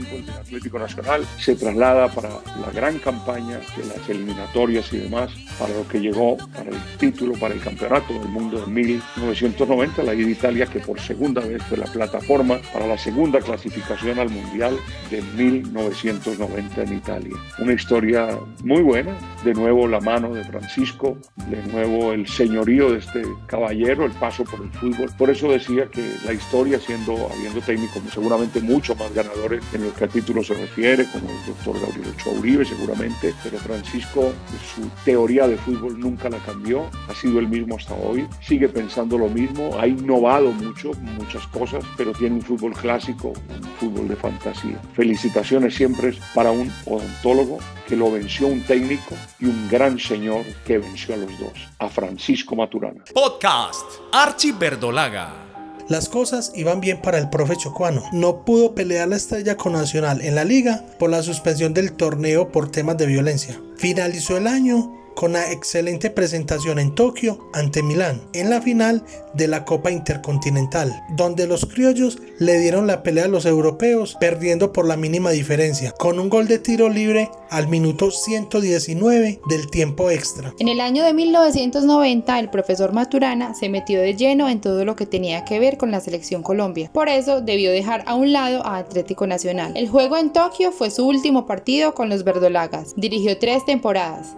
fútbol del Atlético Nacional, se traslada para la gran campaña de las eliminatorias y demás, para lo que llegó, para el título, para el campeonato del mundo de 1990, la ida Italia que por segunda vez fue la plataforma para la segunda clasificación al Mundial de 1990 en Italia. Una historia muy buena, de nuevo la mano de Francisco, de nuevo el señorío de este caballero, el paso por el fútbol. Por eso decía que la historia, siendo, habiendo técnicos seguramente mucho más ganadores en lo que a título se refiere, como el doctor Gabriel Ochoa Uribe seguramente, pero Francisco, su teoría de fútbol nunca la cambió, ha sido el mismo hasta hoy, sigue pensando lo mismo, ha innovado mucho, muchas cosas, pero tiene un fútbol clásico, un fútbol de fantasía. Felicitaciones siempre para un odontólogo que lo venció un técnico y un gran señor que venció a los dos, a Francisco Maturana. Podcast Archie Verdolaga. Las cosas iban bien para el profe Chocuano. No pudo pelear la estrella con Nacional en la liga por la suspensión del torneo por temas de violencia. Finalizó el año con una excelente presentación en Tokio ante Milán en la final de la Copa Intercontinental, donde los criollos le dieron la pelea a los europeos perdiendo por la mínima diferencia, con un gol de tiro libre al minuto 119 del tiempo extra. En el año de 1990 el profesor Maturana se metió de lleno en todo lo que tenía que ver con la selección Colombia, por eso debió dejar a un lado a Atlético Nacional. El juego en Tokio fue su último partido con los verdolagas, dirigió tres temporadas,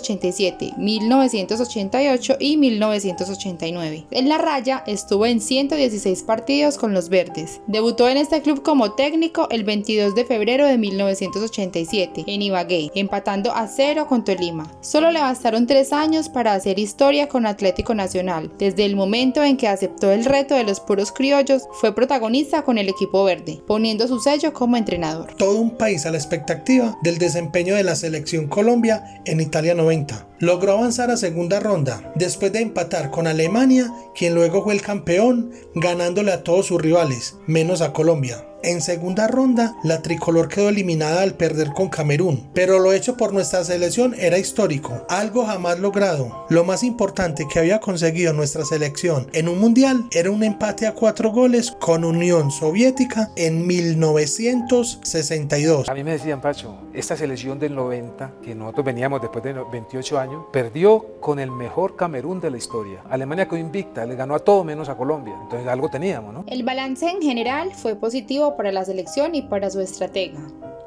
1987, 1988 y 1989. En la raya estuvo en 116 partidos con los verdes. Debutó en este club como técnico el 22 de febrero de 1987 en Ibagué, empatando a cero con Tolima. Solo le bastaron tres años para hacer historia con Atlético Nacional. Desde el momento en que aceptó el reto de los puros criollos, fue protagonista con el equipo verde, poniendo su sello como entrenador. Todo un país a la expectativa del desempeño de la selección Colombia en Italia 90. Logró avanzar a segunda ronda, después de empatar con Alemania, quien luego fue el campeón, ganándole a todos sus rivales, menos a Colombia. En segunda ronda, la tricolor quedó eliminada al perder con Camerún, pero lo hecho por nuestra selección era histórico, algo jamás logrado. Lo más importante que había conseguido nuestra selección en un mundial era un empate a cuatro goles con Unión Soviética en 1962. A mí me decían, Pacho, esta selección del 90, que nosotros veníamos después de 28 años, perdió con el mejor Camerún de la historia. Alemania quedó invicta, le ganó a todo menos a Colombia, entonces algo teníamos, ¿no? El balance en general fue positivo para la selección y para su estratega.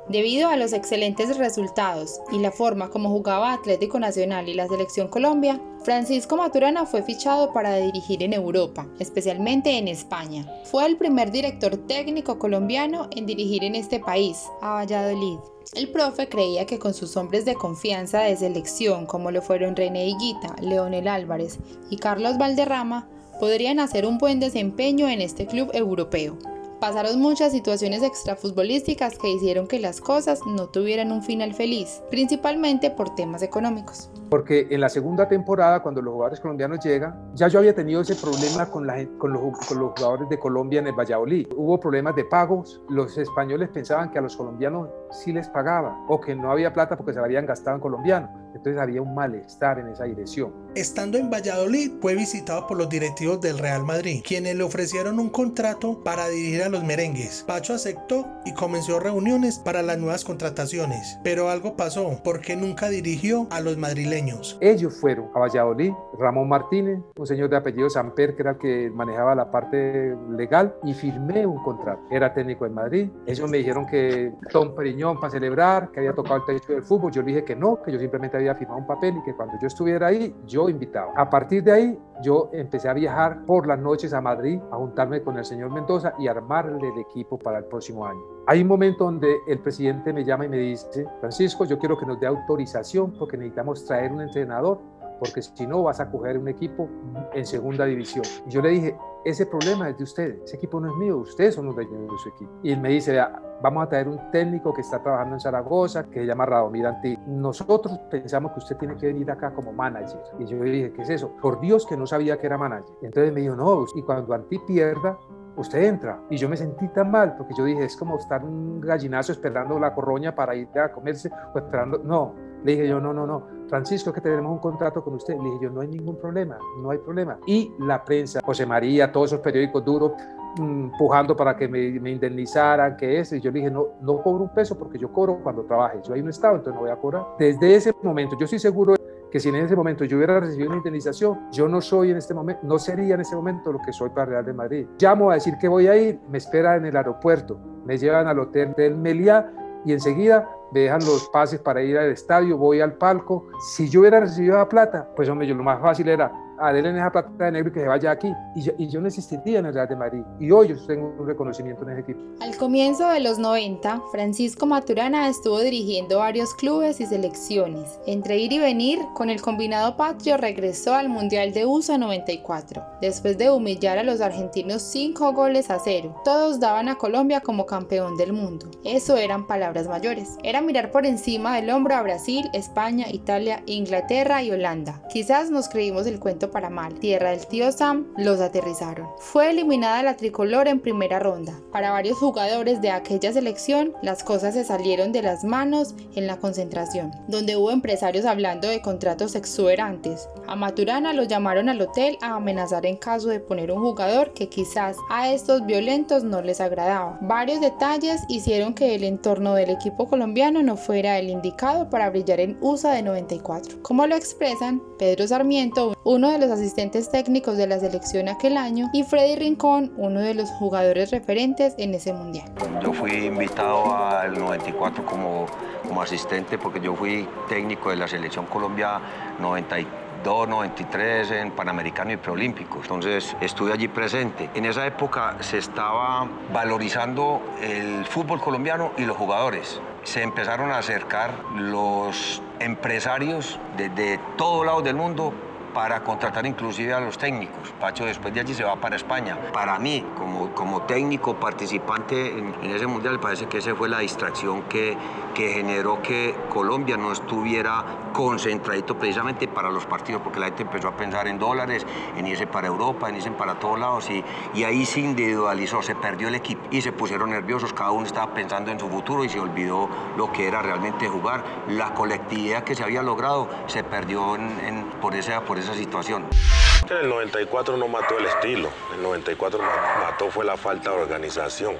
Debido a los excelentes resultados y la forma como jugaba Atlético Nacional y la selección Colombia, Francisco Maturana fue fichado para dirigir en Europa, especialmente en España. Fue el primer director técnico colombiano en dirigir en este país, a Valladolid. El profe creía que con sus hombres de confianza de selección, como lo fueron René Higuita, Leonel Álvarez y Carlos Valderrama, podrían hacer un buen desempeño en este club europeo. Pasaron muchas situaciones extrafutbolísticas que hicieron que las cosas no tuvieran un final feliz, principalmente por temas económicos. Porque en la segunda temporada, cuando los jugadores colombianos llegan, ya yo había tenido ese problema con, los, con los jugadores de Colombia en el Valladolid. Hubo problemas de pagos, los españoles pensaban que a los colombianos sí les pagaba o que no había plata porque se la habían gastado en colombiano. Entonces había un malestar en esa dirección. Estando en Valladolid, fue visitado por los directivos del Real Madrid, quienes le ofrecieron un contrato para dirigir a los merengues. Pacho aceptó y comenzó reuniones para las nuevas contrataciones, pero algo pasó porque nunca dirigió a los madrileños. Ellos fueron a Valladolid, Ramón Martínez, un señor de apellido Samper, que era el que manejaba la parte legal, y firmé un contrato. Era técnico en Madrid. Ellos me dijeron que Tom Periñón para celebrar, que había tocado el techo del fútbol. Yo le dije que no, que yo simplemente había firmado un papel y que cuando yo estuviera ahí, yo invitaba. A partir de ahí, yo empecé a viajar por las noches a Madrid, a juntarme con el señor Mendoza y armarle el equipo para el próximo año. Hay un momento donde el presidente me llama y me dice, Francisco, yo quiero que nos dé autorización porque necesitamos traer un entrenador porque si no vas a coger un equipo en segunda división. Y yo le dije, ese problema es de ustedes, ese equipo no es mío, ustedes son los dueños de su equipo. Y él me dice, vamos a traer un técnico que está trabajando en Zaragoza, que se llama Radomir Antí. Nosotros pensamos que usted tiene que venir acá como manager. Y yo le dije, ¿qué es eso? Por Dios que no sabía que era manager. Entonces me dijo, no, y cuando Antí pierda, usted entra. Y yo me sentí tan mal porque yo dije, es como estar un gallinazo esperando la corroña para ir a comerse o esperando. No, le dije yo, no, no, no, Francisco, que tenemos un contrato con usted. Le dije yo, no hay ningún problema, no hay problema. Y la prensa, José María, todos esos periódicos duros, mm, empujando para que me, me indemnizaran, que ese. Y yo le dije, no, no cobro un peso porque yo cobro cuando trabaje. Yo ahí no estaba, entonces no voy a cobrar. Desde ese momento, yo estoy seguro que si en ese momento yo hubiera recibido una indemnización, yo no soy en este momento, no sería en ese momento lo que soy para Real de Madrid. Llamo a decir que voy a ir, me espera en el aeropuerto, me llevan al hotel del Meliá y enseguida dejan los pases para ir al estadio, voy al palco. Si yo hubiera recibido la plata, pues hombre, yo lo más fácil era a en esa plata de negro y que se vaya aquí. Y yo, y yo no existiría en el Real de Madrid. Y hoy yo tengo un reconocimiento en ese equipo. Al comienzo de los 90, Francisco Maturana estuvo dirigiendo varios clubes y selecciones. Entre ir y venir, con el combinado patrio regresó al Mundial de USA 94, después de humillar a los argentinos 5 goles a 0. Todos daban a Colombia como campeón del mundo. Eso eran palabras mayores. Era mirar por encima del hombro a Brasil, España, Italia, Inglaterra y Holanda. Quizás nos creímos el cuento para mal. Tierra del tío Sam los aterrizaron. Fue eliminada la tricolor en primera ronda. Para varios jugadores de aquella selección, las cosas se salieron de las manos en la concentración, donde hubo empresarios hablando de contratos exuberantes. A Maturana lo llamaron al hotel a amenazar en caso de poner un jugador que quizás a estos violentos no les agradaba. Varios detalles hicieron que el entorno del equipo colombiano no fuera el indicado para brillar en USA de 94. Como lo expresan Pedro Sarmiento, uno de los asistentes técnicos de la selección aquel año, y Freddy Rincón, uno de los jugadores referentes en ese mundial. Yo fui invitado al 94 como, como asistente porque yo fui técnico de la selección Colombia 92. 93 en Panamericano y Preolímpico. Entonces estuve allí presente. En esa época se estaba valorizando el fútbol colombiano y los jugadores. Se empezaron a acercar los empresarios desde todos lados del mundo para contratar inclusive a los técnicos. Pacho después de allí se va para España. Para mí, como, como técnico participante en, en ese mundial, parece que esa fue la distracción que, que generó que Colombia no estuviera concentradito precisamente para los partidos, porque la gente empezó a pensar en dólares, en irse para Europa, en irse para todos lados, y, y ahí se individualizó, se perdió el equipo y se pusieron nerviosos, cada uno estaba pensando en su futuro y se olvidó lo que era realmente jugar. La colectividad que se había logrado se perdió en, en, por, esa, por esa situación. En el 94 no mató el estilo, el 94 mató fue la falta de organización,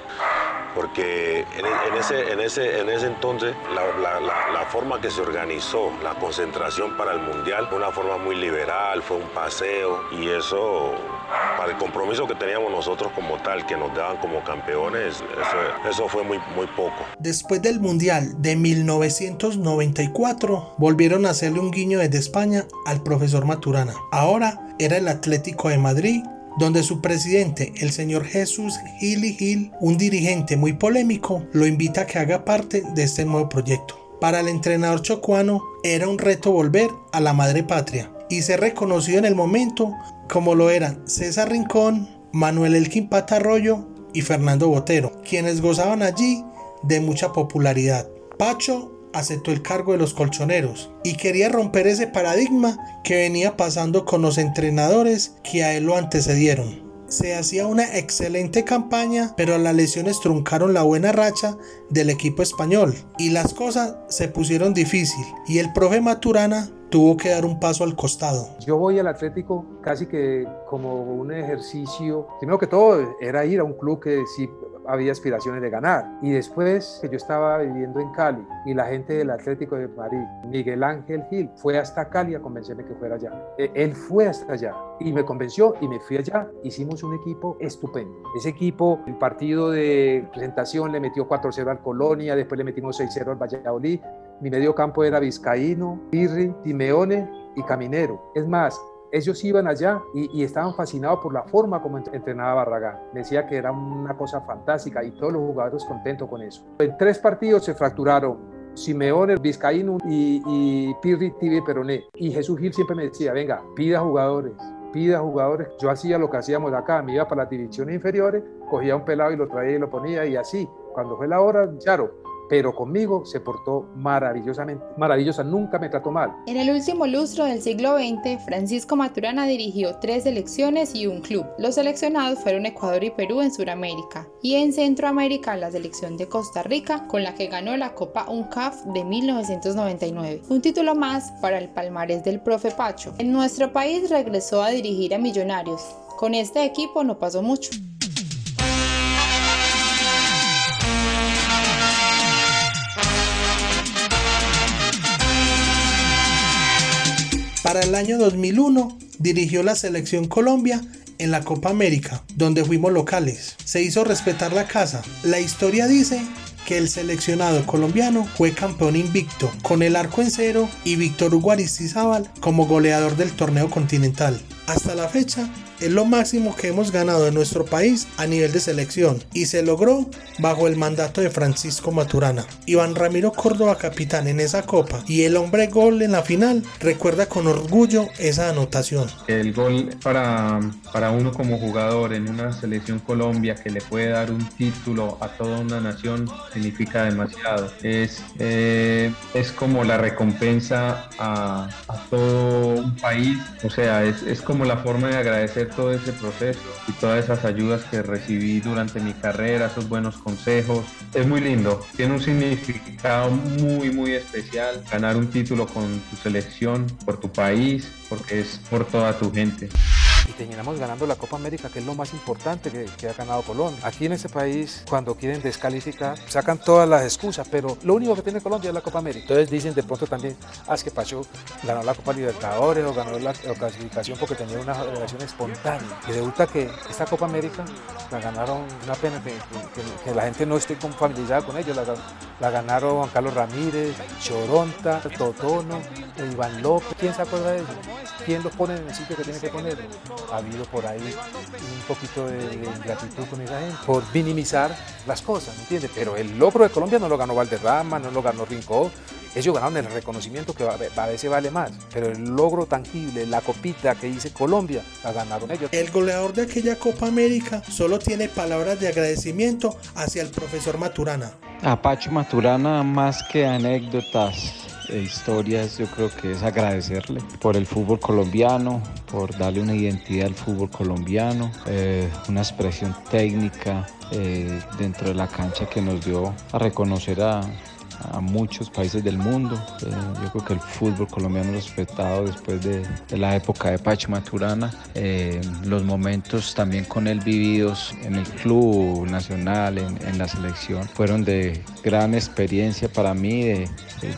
porque en, en ese, en, ese, en ese entonces la, forma que se organizó la concentración para el Mundial fue una forma muy liberal, fue un paseo y eso, para el compromiso que teníamos nosotros como tal, que nos daban como campeones, eso, eso fue muy, muy poco. Después del Mundial de 1994, volvieron a hacerle un guiño desde España al profesor Maturana. Ahora era el Atlético de Madrid, donde su presidente, el señor Jesús Gil Gil, un dirigente muy polémico, lo invita a que haga parte de este nuevo proyecto. Para el entrenador chocuano era un reto volver a la madre patria y ser reconocido en el momento como lo eran César Rincón, Manuel Elkin Patarroyo y Fernando Botero, quienes gozaban allí de mucha popularidad. Pacho aceptó el cargo de los colchoneros y quería romper ese paradigma que venía pasando con los entrenadores que a él lo antecedieron. Se hacía una excelente campaña, pero las lesiones truncaron la buena racha del equipo español y las cosas se pusieron difícil y el profe Maturana tuvo que dar un paso al costado. Yo voy al Atlético casi que como un ejercicio, primero que todo era ir a un club que sí había aspiraciones de ganar. Y después que yo estaba viviendo en Cali y la gente del Atlético de Madrid, Miguel Ángel Gil, fue hasta Cali a convencerme que fuera allá. Él fue hasta allá y me convenció y me fui allá. Hicimos un equipo estupendo. Ese equipo, el partido de presentación le metió 4-0 al Colonia, después le metimos 6-0 al Valladolid. Mi medio campo era Vizcaíno, Pirri, Simeone y Caminero. Es más, ellos iban allá y, estaban fascinados por la forma como entrenaba Barragán. Decía que era una cosa fantástica y todos los jugadores contentos con eso. En tres partidos se fracturaron Simeone, Vizcaíno y, y Pirri, Tibi, Peroné. Y Jesús Gil siempre me decía, venga, pida jugadores, pida jugadores. Yo hacía lo que hacíamos acá, me iba para las divisiones inferiores, cogía un pelado y lo traía y lo ponía y así. Cuando fue la hora, claro, pero conmigo se portó maravillosamente, maravillosa, nunca me trató mal. En el último lustro del siglo XX, Francisco Maturana dirigió tres selecciones y un club. Los seleccionados fueron Ecuador y Perú en Sudamérica, y en Centroamérica la selección de Costa Rica, con la que ganó la Copa UNCAF de 1999. Un título más para el palmarés del profe Pacho. En nuestro país regresó a dirigir a Millonarios. Con este equipo no pasó mucho. Para el año 2001 dirigió la selección Colombia en la Copa América, donde fuimos locales. Se hizo respetar la casa. La historia dice que el seleccionado colombiano fue campeón invicto con el arco en cero y Víctor Hugo Aristizábal como goleador del torneo continental. Hasta la fecha, es lo máximo que hemos ganado en nuestro país a nivel de selección y se logró bajo el mandato de Francisco Maturana. Iván Ramiro Córdoba, capitán en esa copa y el hombre gol en la final, recuerda con orgullo esa anotación. El gol para, para uno como jugador en una selección Colombia que le puede dar un título a toda una nación significa demasiado. Es, eh, es como la recompensa a, a, todo un país, o sea, es, es como la forma de agradecer todo ese proceso y todas esas ayudas que recibí durante mi carrera, esos buenos consejos. Es muy lindo, tiene un significado muy, muy especial ganar un título con tu selección, por tu país, porque es por toda tu gente y terminamos ganando la Copa América, que es lo más importante que, ha ganado Colombia. Aquí en este país, cuando quieren descalificar, sacan todas las excusas, pero lo único que tiene Colombia es la Copa América. Entonces dicen de pronto también, ah, que Pacho ganó la Copa Libertadores o ganó la, la clasificación porque tenía una relación espontánea. Y resulta que esta Copa América la ganaron, una pena que, la gente no esté familiarizada con ellos, la, ganaron Juan Carlos Ramírez, Choronta, Totono, Iván López. ¿Quién se acuerda de eso? ¿Quién los pone en el sitio que tiene que ponerlo? Ha habido por ahí un poquito de, de ingratitud con esa gente por minimizar las cosas, ¿me entiendes? Pero el logro de Colombia no lo ganó Valderrama, no lo ganó Rincón, ellos ganaron el reconocimiento que a veces vale más, pero el logro tangible, la copita que dice Colombia, la ganaron ellos. El goleador de aquella Copa América solo tiene palabras de agradecimiento hacia el profesor Maturana. A Pacho Maturana, más que anécdotas, e historias, yo creo que es agradecerle por el fútbol colombiano, por darle una identidad al fútbol colombiano, eh, una expresión técnica eh, dentro de la cancha que nos dio a reconocer a, a muchos países del mundo. Eh, yo creo que el fútbol colombiano respetado después de, la época de Pacho Maturana, eh, los momentos también con él vividos en el club nacional, en, la selección, fueron de gran experiencia para mí, de,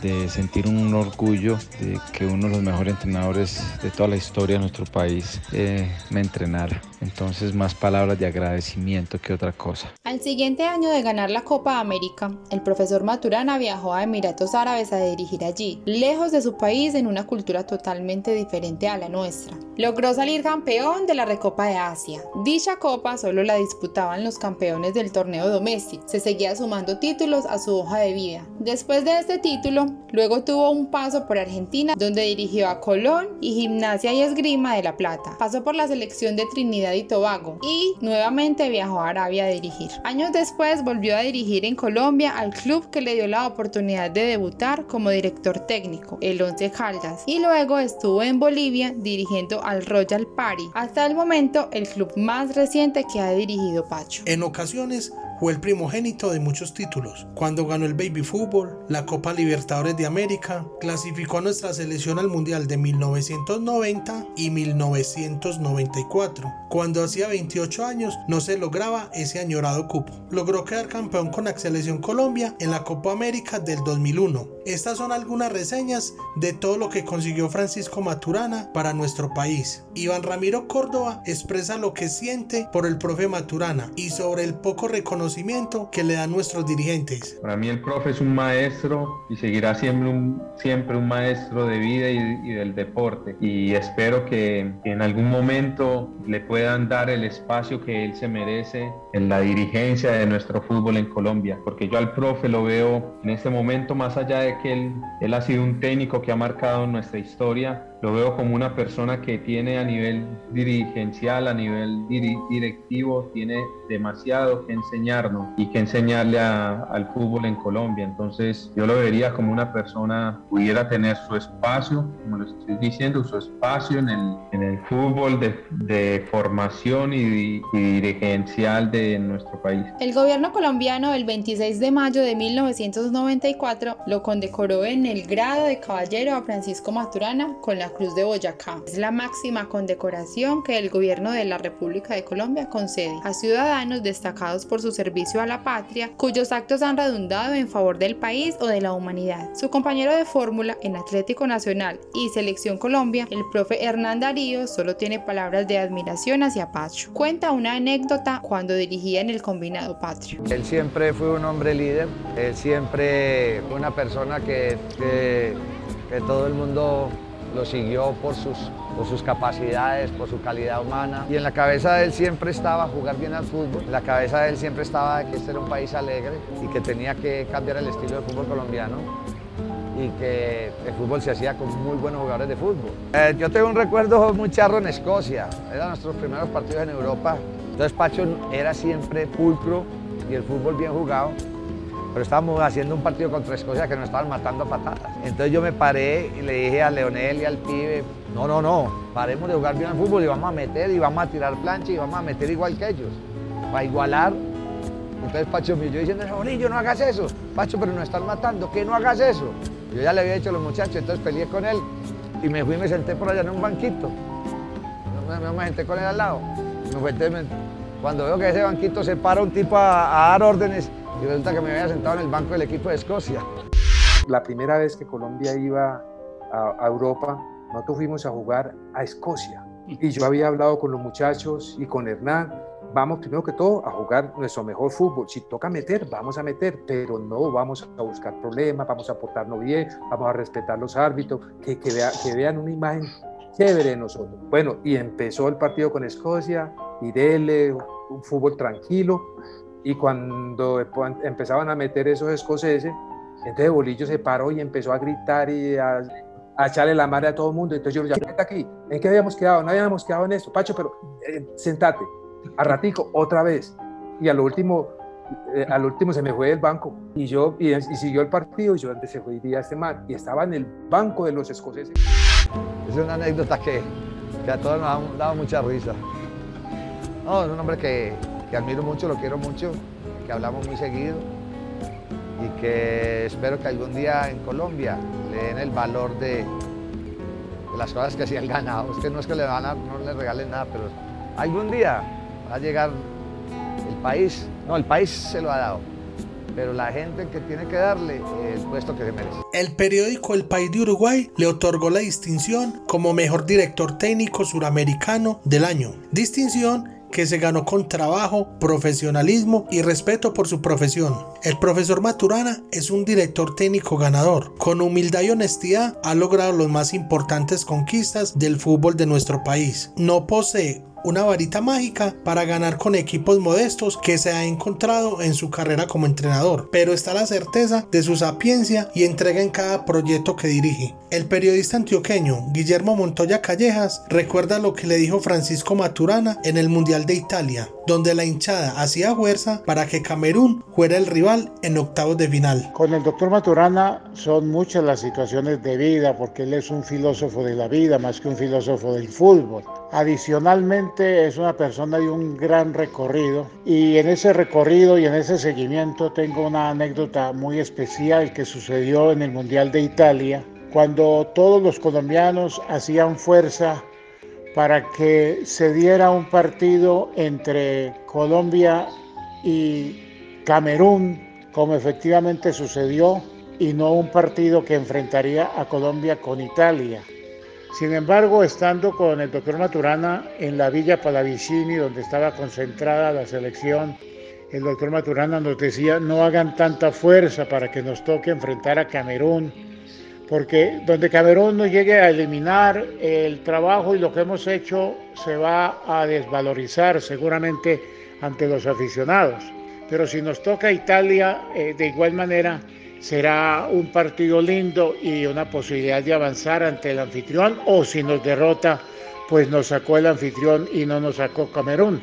de, sentir un orgullo de que uno de los mejores entrenadores de toda la historia de nuestro país eh, me entrenara. Entonces más palabras de agradecimiento que otra cosa. Al siguiente año de ganar la Copa América, el profesor Maturana viajó a Emiratos Árabes a dirigir allí, lejos de su país en una cultura totalmente diferente a la nuestra. Logró salir campeón de la Recopa de Asia. Dicha copa solo la disputaban los campeones del torneo doméstico. Se seguía sumando títulos a su hoja de vida. Después de este título, luego tuvo un paso por Argentina, donde dirigió a Colón y Gimnasia y Esgrima de La Plata. Pasó por la selección de Trinidad y Tobago y nuevamente viajó a Arabia a dirigir. Años después volvió a dirigir en Colombia al club que le dio la oportunidad de debutar como director técnico, el Once Caldas, y luego estuvo en Bolivia dirigiendo al Royal Party, hasta el momento el club más reciente que ha dirigido Pacho. En ocasiones fue el primogénito de muchos títulos. Cuando ganó el Baby Fútbol, la Copa Libertadores de América, clasificó a nuestra selección al Mundial de 1990 y 1994. Cuando hacía 28 años no se lograba ese añorado cupo. Logró quedar campeón con la selección Colombia en la Copa América del 2001. Estas son algunas reseñas de todo lo que consiguió Francisco Maturana para nuestro país. Iván Ramiro Córdoba expresa lo que siente por el profe Maturana y sobre el poco reconocimiento que le dan nuestros dirigentes. Para mí el profe es un maestro y seguirá siempre un, siempre un maestro de vida y, y del deporte. Y espero que en algún momento le puedan dar el espacio que él se merece en la dirigencia de nuestro fútbol en Colombia. Porque yo al profe lo veo en este momento más allá de que él, él ha sido un técnico que ha marcado nuestra historia, lo veo como una persona que tiene a nivel dirigencial, a nivel dir directivo, tiene demasiado que enseñarnos y que enseñarle a, al fútbol en Colombia. Entonces yo lo vería como una persona pudiera tener su espacio, como lo estoy diciendo, su espacio en el, en el fútbol de, de formación y, y dirigencial de nuestro país. El gobierno colombiano el 26 de mayo de 1994 lo condecoró en el grado de caballero a Francisco Maturana con la la Cruz de Boyacá. Es la máxima condecoración que el gobierno de la República de Colombia concede a ciudadanos destacados por su servicio a la patria, cuyos actos han redundado en favor del país o de la humanidad. Su compañero de fórmula en Atlético Nacional y Selección Colombia, el profe Hernán Darío, solo tiene palabras de admiración hacia Pacho. Cuenta una anécdota cuando dirigía en el combinado patrio. Él siempre fue un hombre líder, él siempre fue una persona que, que, que todo el mundo lo siguió por sus, por sus capacidades, por su calidad humana. Y en la cabeza de él siempre estaba jugar bien al fútbol. En la cabeza de él siempre estaba que este era un país alegre y que tenía que cambiar el estilo del fútbol colombiano y que el fútbol se hacía con muy buenos jugadores de fútbol. Eh, yo tengo un recuerdo muy charro en Escocia, eran nuestros primeros partidos en Europa. Entonces Pacho era siempre pulcro y el fútbol bien jugado, pero estábamos haciendo un partido contra Escocia que nos estaban matando a patadas. Entonces yo me paré y le dije a Leonel y al pibe, no, no, no, paremos de jugar bien al fútbol y vamos a meter y vamos a tirar plancha y vamos a meter igual que ellos, para igualar. Entonces Pacho me yo diciendo, Bolillo, no hagas eso. Pacho, pero nos están matando, que no hagas eso. Yo ya le había dicho a los muchachos, entonces peleé con él y me fui y me senté por allá en un banquito. Me, me senté con él al lado. Me cuando veo que ese banquito se para un tipo a dar órdenes y resulta que me había sentado en el banco del equipo de Escocia. La primera vez que Colombia iba a, a Europa, nosotros fuimos a jugar a Escocia. Y yo había hablado con los muchachos y con Hernán, vamos primero que todo a jugar nuestro mejor fútbol. Si toca meter, vamos a meter, pero no vamos a buscar problemas, vamos a portarnos bien, vamos a respetar los árbitros, que, que, vea, que vean una imagen chévere de nosotros. Bueno, y empezó el partido con Escocia, y dele, un fútbol tranquilo, y cuando empezaban a meter esos escoceses, entonces Bolillo se paró y empezó a gritar y a, a echarle la madre a todo el mundo. Entonces yo le dije, está aquí, ¿en qué habíamos quedado? No habíamos quedado en esto. Pacho, pero eh, sentate, a ratico, otra vez. Y al último, eh, al último se me fue del banco y yo, y, y siguió el partido y yo antes se fue día este man y estaba en el banco de los escoceses. Es una anécdota que, que a todos nos ha dado mucha risa. No, es un hombre que, que admiro mucho, lo quiero mucho, que hablamos muy seguido y que espero que algún día en Colombia le den el valor de, de las cosas que sí han ganado. Es que no es que le van a, no le regalen nada, pero algún día va a llegar el país, no, el país se lo ha dado, pero la gente que tiene que darle el puesto que se merece. El periódico El País de Uruguay le otorgó la distinción como mejor director técnico suramericano del año. Distinción que se ganó con trabajo, profesionalismo y respeto por su profesión. El profesor Maturana es un director técnico ganador. Con humildad y honestidad ha logrado las más importantes conquistas del fútbol de nuestro país. No posee una varita mágica para ganar con equipos modestos que se ha encontrado en su carrera como entrenador, pero está la certeza de su sapiencia y entrega en cada proyecto que dirige. El periodista antioqueño Guillermo Montoya Callejas recuerda lo que le dijo Francisco Maturana en el Mundial de Italia, donde la hinchada hacía fuerza para que Camerún fuera el rival en octavos de final. Con el doctor Maturana son muchas las situaciones de vida porque él es un filósofo de la vida más que un filósofo del fútbol. Adicionalmente es una persona de un gran recorrido y en ese recorrido y en ese seguimiento tengo una anécdota muy especial que sucedió en el Mundial de Italia cuando todos los colombianos hacían fuerza para que se diera un partido entre Colombia y Camerún, como efectivamente sucedió, y no un partido que enfrentaría a Colombia con Italia. Sin embargo, estando con el doctor Maturana en la Villa Palavicini, donde estaba concentrada la selección, el doctor Maturana nos decía, no hagan tanta fuerza para que nos toque enfrentar a Camerún, porque donde Camerún nos llegue a eliminar el trabajo y lo que hemos hecho se va a desvalorizar seguramente ante los aficionados. Pero si nos toca Italia, eh, de igual manera, será un partido lindo y una posibilidad de avanzar ante el anfitrión o si nos derrota, pues nos sacó el anfitrión y no nos sacó Camerún.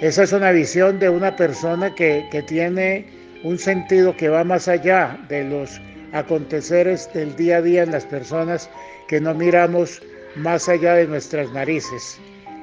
Esa es una visión de una persona que, que tiene un sentido que va más allá de los aconteceres del día a día en las personas que no miramos más allá de nuestras narices.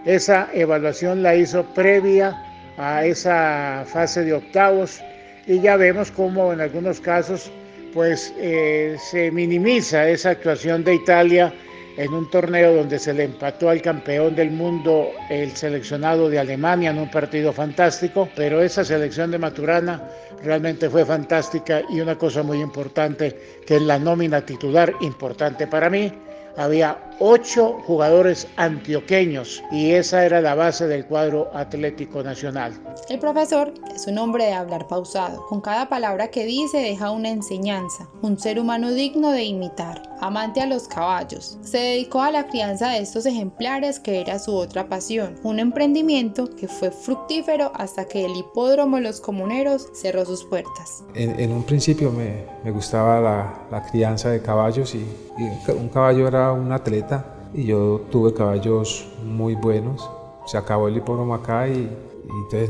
Esa evaluación la hizo previa a esa fase de octavos y ya vemos cómo en algunos casos pues eh, se minimiza esa actuación de Italia en un torneo donde se le empató al campeón del mundo, el seleccionado de Alemania, en un partido fantástico, pero esa selección de Maturana realmente fue fantástica y una cosa muy importante, que es la nómina titular, importante para mí, había ocho jugadores antioqueños y esa era la base del cuadro Atlético Nacional. El profesor es un hombre de hablar pausado. Con cada palabra que dice deja una enseñanza, un ser humano digno de imitar, amante a los caballos. Se dedicó a la crianza de estos ejemplares que era su otra pasión, un emprendimiento que fue fructífero hasta que el hipódromo Los Comuneros cerró sus puertas. En, un principio me, me gustaba la, la, crianza de caballos y, y un caballo era un atleta y yo tuve caballos muy buenos. Se acabó el hipódromo acá y, y entonces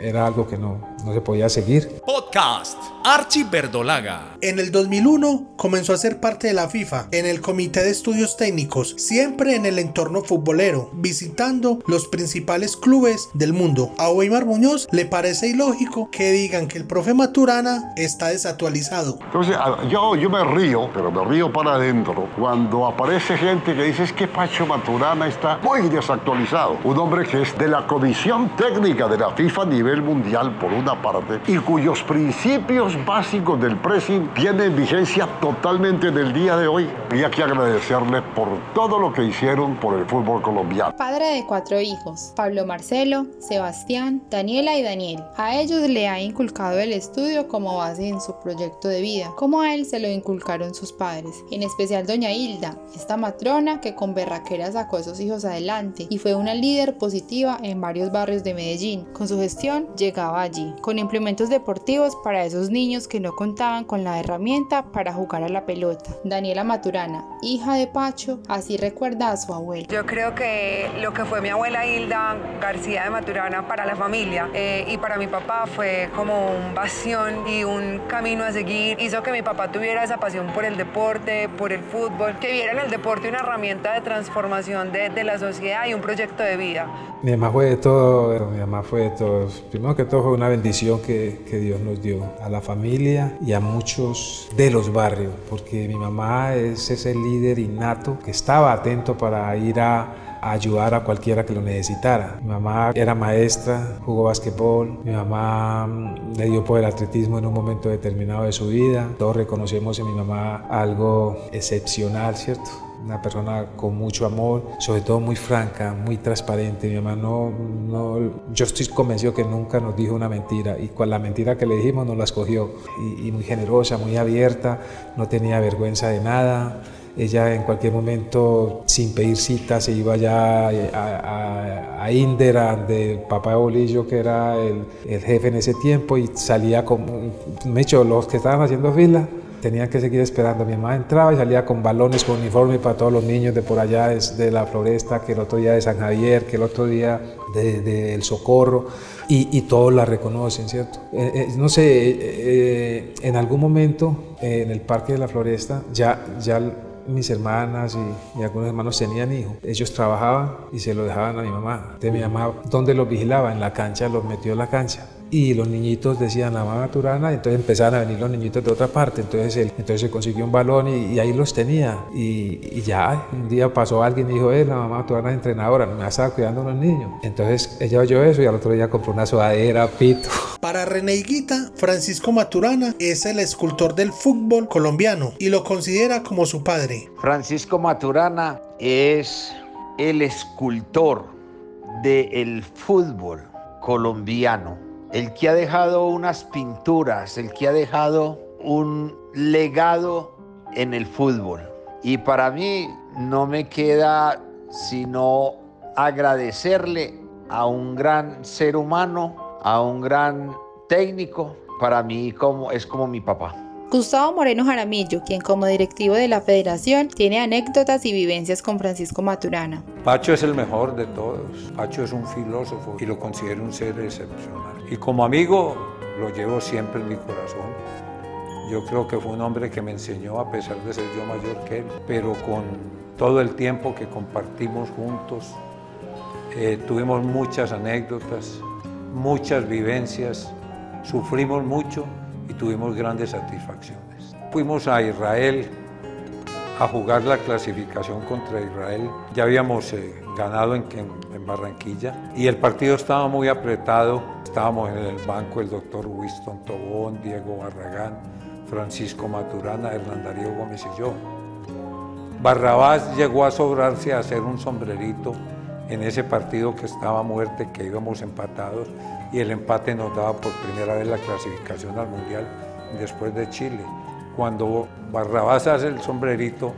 era algo que no, no se podía seguir. Podcast Archie Verdolaga. En el 2001 comenzó a ser parte de la FIFA en el Comité de Estudios Técnicos, siempre en el entorno futbolero, visitando los principales clubes del mundo. A Weimar Muñoz le parece ilógico que digan que el profe Maturana está desactualizado. Entonces, yo, yo me río, pero me río para adentro, cuando aparece gente que dice es que Pacho Maturana está muy desactualizado. Un hombre que es de la Comisión Técnica de la FIFA a nivel mundial, por una parte, y cuyos principios básicos del pressing tienen vigencia totalmente del día de hoy. Hay que agradecerle por todo lo que hicieron por el fútbol colombiano. Padre de cuatro hijos, Pablo Marcelo, Sebastián, Daniela y Daniel. A ellos le ha inculcado el estudio como base en su proyecto de vida, como a él se lo inculcaron sus padres, en especial doña Hilda, esta matrona que con berraquera sacó a sus hijos adelante y fue una líder positiva en varios barrios de Medellín. Con su gestión llegaba allí, con implementos deportivos para esos niños que no contaban con la herramienta para jugar a la pelota. Daniela Maturana, hija de Pacho, así recuerda a su abuela. Yo creo que lo que fue mi abuela Hilda García de Maturana para la familia eh, y para mi papá fue como un pasión y un camino a seguir. Hizo que mi papá tuviera esa pasión por el deporte, por el fútbol, que viera en el deporte una herramienta de transformación de, de la sociedad y un proyecto de vida. Mi mamá fue de todo, mi mamá fue de todo. Primero que todo fue una bendición que, que Dios nos dio a la familia y a muchos de los barrios, porque mi mamá es ese líder innato que estaba atento para ir a, ayudar a cualquiera que lo necesitara. Mi mamá era maestra, jugó basquetbol, mi mamá mm, le dio por el atletismo en un momento determinado de su vida. Todos reconocemos en mi mamá algo excepcional, ¿cierto? Una persona con mucho amor, sobre todo muy franca, muy transparente. Mi mamá no, no, yo estoy convencido que nunca nos dijo una mentira y con la mentira que le dijimos nos la escogió. Y, muy generosa, muy abierta, no tenía vergüenza de nada. Ella en cualquier momento, sin pedir cita, se iba ya a, a, Indera, de papá de Bolillo, que era el, el, jefe en ese tiempo, y salía con, me hecho, los que estaban haciendo fila, tenían que seguir esperando. Mi mamá entraba y salía con balones, con uniforme para todos los niños de por allá, de, la floresta, que el otro día de San Javier, que el otro día del de, Socorro, y, todos la reconocen, ¿cierto? Eh, eh, no sé, eh, en algún momento en el Parque de la Floresta ya, ya mis hermanas y, y, algunos hermanos tenían hijos. Ellos trabajaban y se lo dejaban a mi mamá. De mi mamá, ¿dónde los vigilaba? En la cancha, los metió en la cancha y los niñitos decían la mamá Turana, entonces empezaron a venir los niñitos de otra parte, entonces él entonces se consiguió un balón y, ahí los tenía y, ya un día pasó alguien y dijo, eh, la mamá Turana es entrenadora, me estaba cuidando a los niños. Entonces ella oyó eso y al otro día compró una sudadera, pito. Para René Higuita, Francisco Maturana es el escultor del fútbol colombiano y lo considera como su padre. Francisco Maturana es el escultor del fútbol colombiano el que ha dejado unas pinturas, el que ha dejado un legado en el fútbol. Y para mí no me queda sino agradecerle a un gran ser humano, a un gran técnico. Para mí como, es como mi papá. Gustavo Moreno Jaramillo, quien como directivo de la federación tiene anécdotas y vivencias con Francisco Maturana. Pacho es el mejor de todos. Pacho es un filósofo y lo considero un ser excepcional. Y como amigo lo llevo siempre en mi corazón. Yo creo que fue un hombre que me enseñó a pesar de ser yo mayor que él, pero con todo el tiempo que compartimos juntos, eh, tuvimos muchas anécdotas, muchas vivencias, sufrimos mucho y tuvimos grandes satisfacciones. Fuimos a Israel a jugar la clasificación contra Israel. Ya habíamos eh, ganado en, en, Barranquilla y el partido estaba muy apretado. Estábamos en el banco el doctor Winston Tobón, Diego Barragán, Francisco Maturana, Hernán Darío Gómez y yo. Barrabás llegó a sobrarse a hacer un sombrerito en ese partido que estaba muerte, que íbamos empatados y el empate nos daba por primera vez la clasificación al Mundial después de Chile. Cuando Barrabás hace el sombrerito,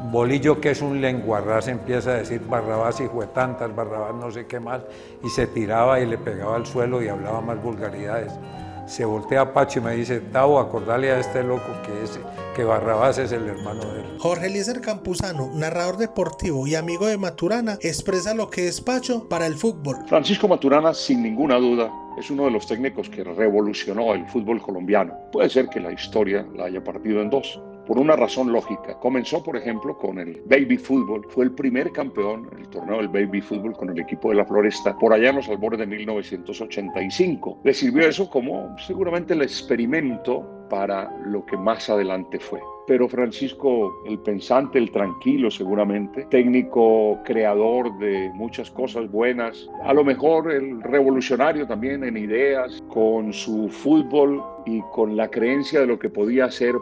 Bolillo, que es un lenguarraz, empieza a decir Barrabás y fue tantas, Barrabás no sé qué más, y se tiraba y le pegaba al suelo y hablaba más vulgaridades. Se voltea Pacho y me dice, Tavo, acordale a este loco que, es, que Barrabás es el hermano de él. Jorge Eliezer Campuzano, narrador deportivo y amigo de Maturana, expresa lo que es Pacho para el fútbol. Francisco Maturana, sin ninguna duda, es uno de los técnicos que revolucionó el fútbol colombiano. Puede ser que la historia la haya partido en dos por una razón lógica. Comenzó, por ejemplo, con el baby fútbol. Fue el primer campeón el torneo del baby fútbol con el equipo de la Floresta por allá en los albores de 1985. Le sirvió eso como seguramente el experimento para lo que más adelante fue. Pero Francisco, el pensante, el tranquilo seguramente, técnico, creador de muchas cosas buenas, a lo mejor el revolucionario también en ideas, con su fútbol y con la creencia de lo que podía ser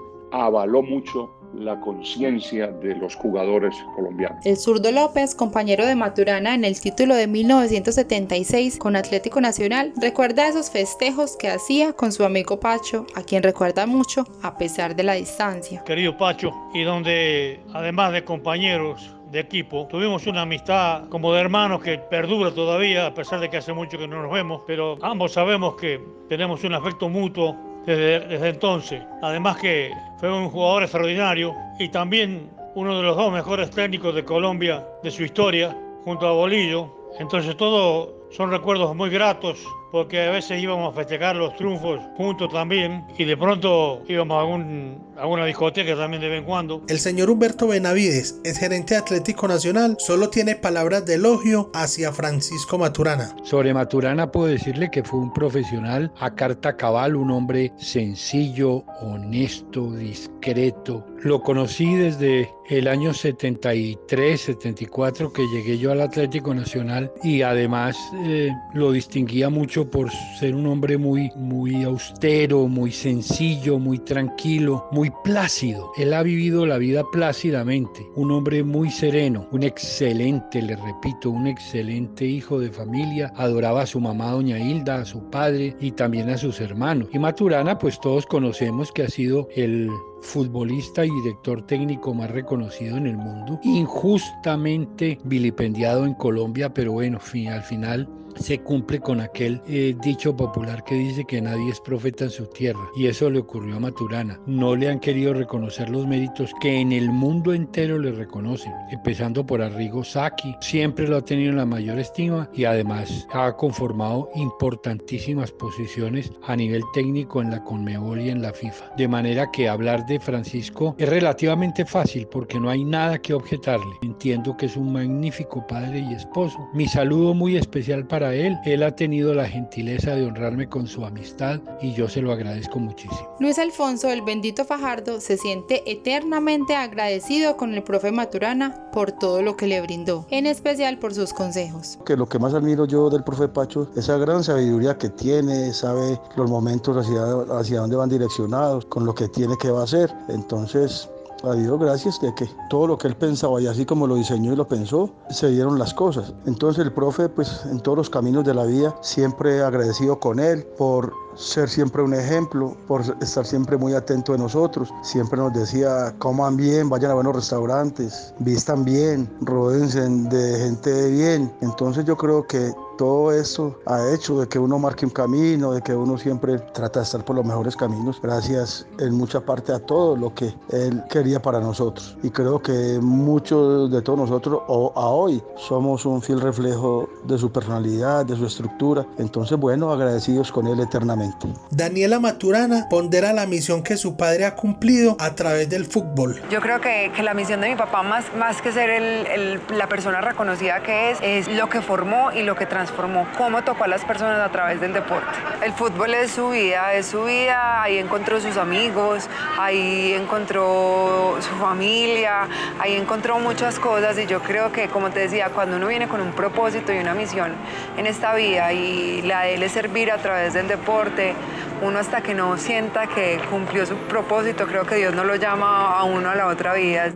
avaló mucho la conciencia de los jugadores colombianos. El zurdo López, compañero de Maturana en el título de 1976 con Atlético Nacional, recuerda esos festejos que hacía con su amigo Pacho, a quien recuerda mucho a pesar de la distancia. Querido Pacho, y donde además de compañeros de equipo. Tuvimos una amistad como de hermanos que perdura todavía, a pesar de que hace mucho que no nos vemos, pero ambos sabemos que tenemos un afecto mutuo desde, entonces. Además que fue un jugador extraordinario y también uno de los dos mejores técnicos de Colombia de su historia, junto a Bolillo. Entonces todo son recuerdos muy gratos porque a veces íbamos a festejar los triunfos juntos también y de pronto íbamos a, algún, a una discoteca también de vez en cuando. El señor Humberto Benavides, el gerente de Atlético Nacional, solo tiene palabras de elogio hacia Francisco Maturana. Sobre Maturana puedo decirle que fue un profesional a carta cabal, un hombre sencillo, honesto, discreto. Lo conocí desde el año 73, 74 que llegué yo al Atlético Nacional y además eh, lo distinguía mucho por ser un hombre muy, muy austero, muy sencillo, muy tranquilo, muy plácido. Él ha vivido la vida plácidamente, un hombre muy sereno, un excelente, le repito, un excelente hijo de familia, adoraba a su mamá doña Hilda, a su padre y también a sus hermanos. Y Maturana, pues todos conocemos que ha sido el futbolista y director técnico más reconocido en el mundo, injustamente vilipendiado en Colombia, pero bueno, al final se cumple con aquel eh, dicho popular que dice que nadie es profeta en su tierra. Y eso le ocurrió a Maturana. No le han querido reconocer los méritos que en el mundo entero le reconocen, empezando por Arrigo Sacchi. Siempre lo ha tenido en la mayor estima y además ha conformado importantísimas posiciones a nivel técnico en la Conmebol y en la FIFA. De manera que hablar de Francisco es relativamente fácil porque no hay nada que objetarle. Entiendo que es un magnífico padre y esposo. Mi saludo muy especial para él. Él ha tenido la gentileza de honrarme con su amistad y yo se lo agradezco muchísimo. Luis Alfonso, el bendito Fajardo, se siente eternamente agradecido con el profe Maturana por todo lo que le brindó, en especial por sus consejos. Que lo que más admiro yo del profe Pacho, esa gran sabiduría que tiene, sabe los momentos hacia, hacia dónde van direccionados, con lo que tiene que va a hacer. Entonces, a Dios gracias de que todo lo que él pensaba y así como lo diseñó y lo pensó, se dieron las cosas. Entonces el profe, pues en todos los caminos de la vida, siempre agradecido con él por ser siempre un ejemplo, por estar siempre muy atento de nosotros. Siempre nos decía, coman bien, vayan a buenos restaurantes, vistan bien, rodeense de gente bien. Entonces yo creo que todo eso ha hecho de que uno marque un camino, de que uno siempre trata de estar por los mejores caminos, gracias en mucha parte a todo lo que él quería para nosotros. Y creo que muchos de todos nosotros a hoy somos un fiel reflejo de su personalidad, de su estructura. Entonces, bueno, agradecidos con él eternamente. Daniela Maturana pondera la misión que su padre ha cumplido a través del fútbol. Yo creo que, que la misión de mi papá, más, más que ser el, la persona reconocida que es, es lo que formó y lo que transformó transformó, cómo tocó a las personas a través del deporte. El fútbol es su vida, es su vida, ahí encontró sus amigos, ahí encontró su familia, ahí encontró muchas cosas y yo creo que, como te decía, cuando uno viene con un propósito y una misión en esta vida y la de él es servir a través del deporte, uno hasta que no sienta que cumplió su propósito, creo que Dios no lo llama a uno a la otra vida.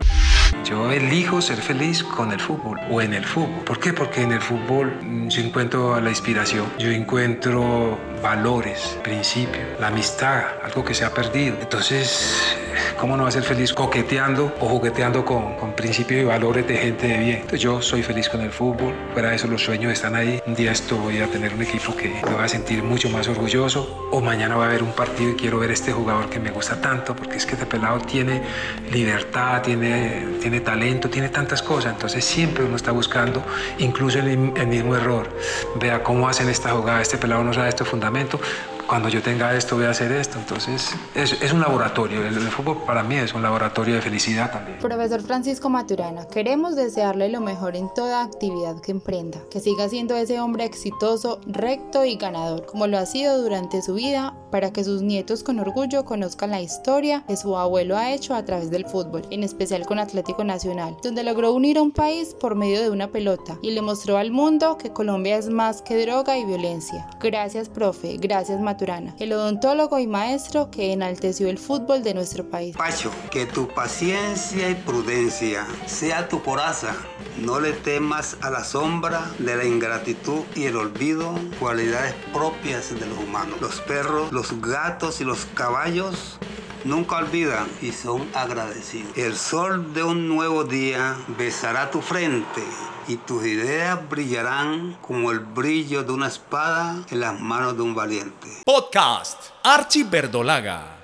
Yo elijo ser feliz con el fútbol o en el fútbol. ¿Por qué? Porque en el fútbol mm, yo encuentro la inspiración, yo encuentro valores, principios, la amistad, algo que se ha perdido. Entonces, ¿cómo no va a ser feliz coqueteando o jugueteando con, con principios y valores de gente de bien? Entonces, yo soy feliz con el fútbol, fuera de eso los sueños están ahí. Un día esto voy a tener un equipo que me va a sentir mucho más orgulloso o mañana va a haber un partido y quiero ver este jugador que me gusta tanto porque es que este pelado tiene libertad, tiene, tiene talento, tiene tantas cosas. Entonces siempre uno está buscando incluso el, el mismo error. Vea cómo hacen esta jugada, este pelado no sabe esto fundamento cuando yo tenga esto voy a hacer esto. Entonces es, es un laboratorio, el, el, fútbol para mí es un laboratorio de felicidad también. Profesor Francisco Maturana, queremos desearle lo mejor en toda actividad que emprenda, que siga siendo ese hombre exitoso, recto y ganador, como lo ha sido durante su vida, para que sus nietos con orgullo conozcan la historia que su abuelo ha hecho a través del fútbol, en especial con Atlético Nacional, donde logró unir a un país por medio de una pelota y le mostró al mundo que Colombia es más que droga y violencia. Gracias, profe, gracias, El odontólogo y maestro que enalteció el fútbol de nuestro país. Pacho, que tu paciencia y prudencia sea tu coraza. No le temas a la sombra de la ingratitud y el olvido, cualidades propias de los humanos. Los perros, los gatos y los caballos nunca olvidan y son agradecidos. El sol de un nuevo día besará tu frente y tus ideas brillarán como el brillo de una espada en las manos de un valiente. Podcast Archie Verdolaga.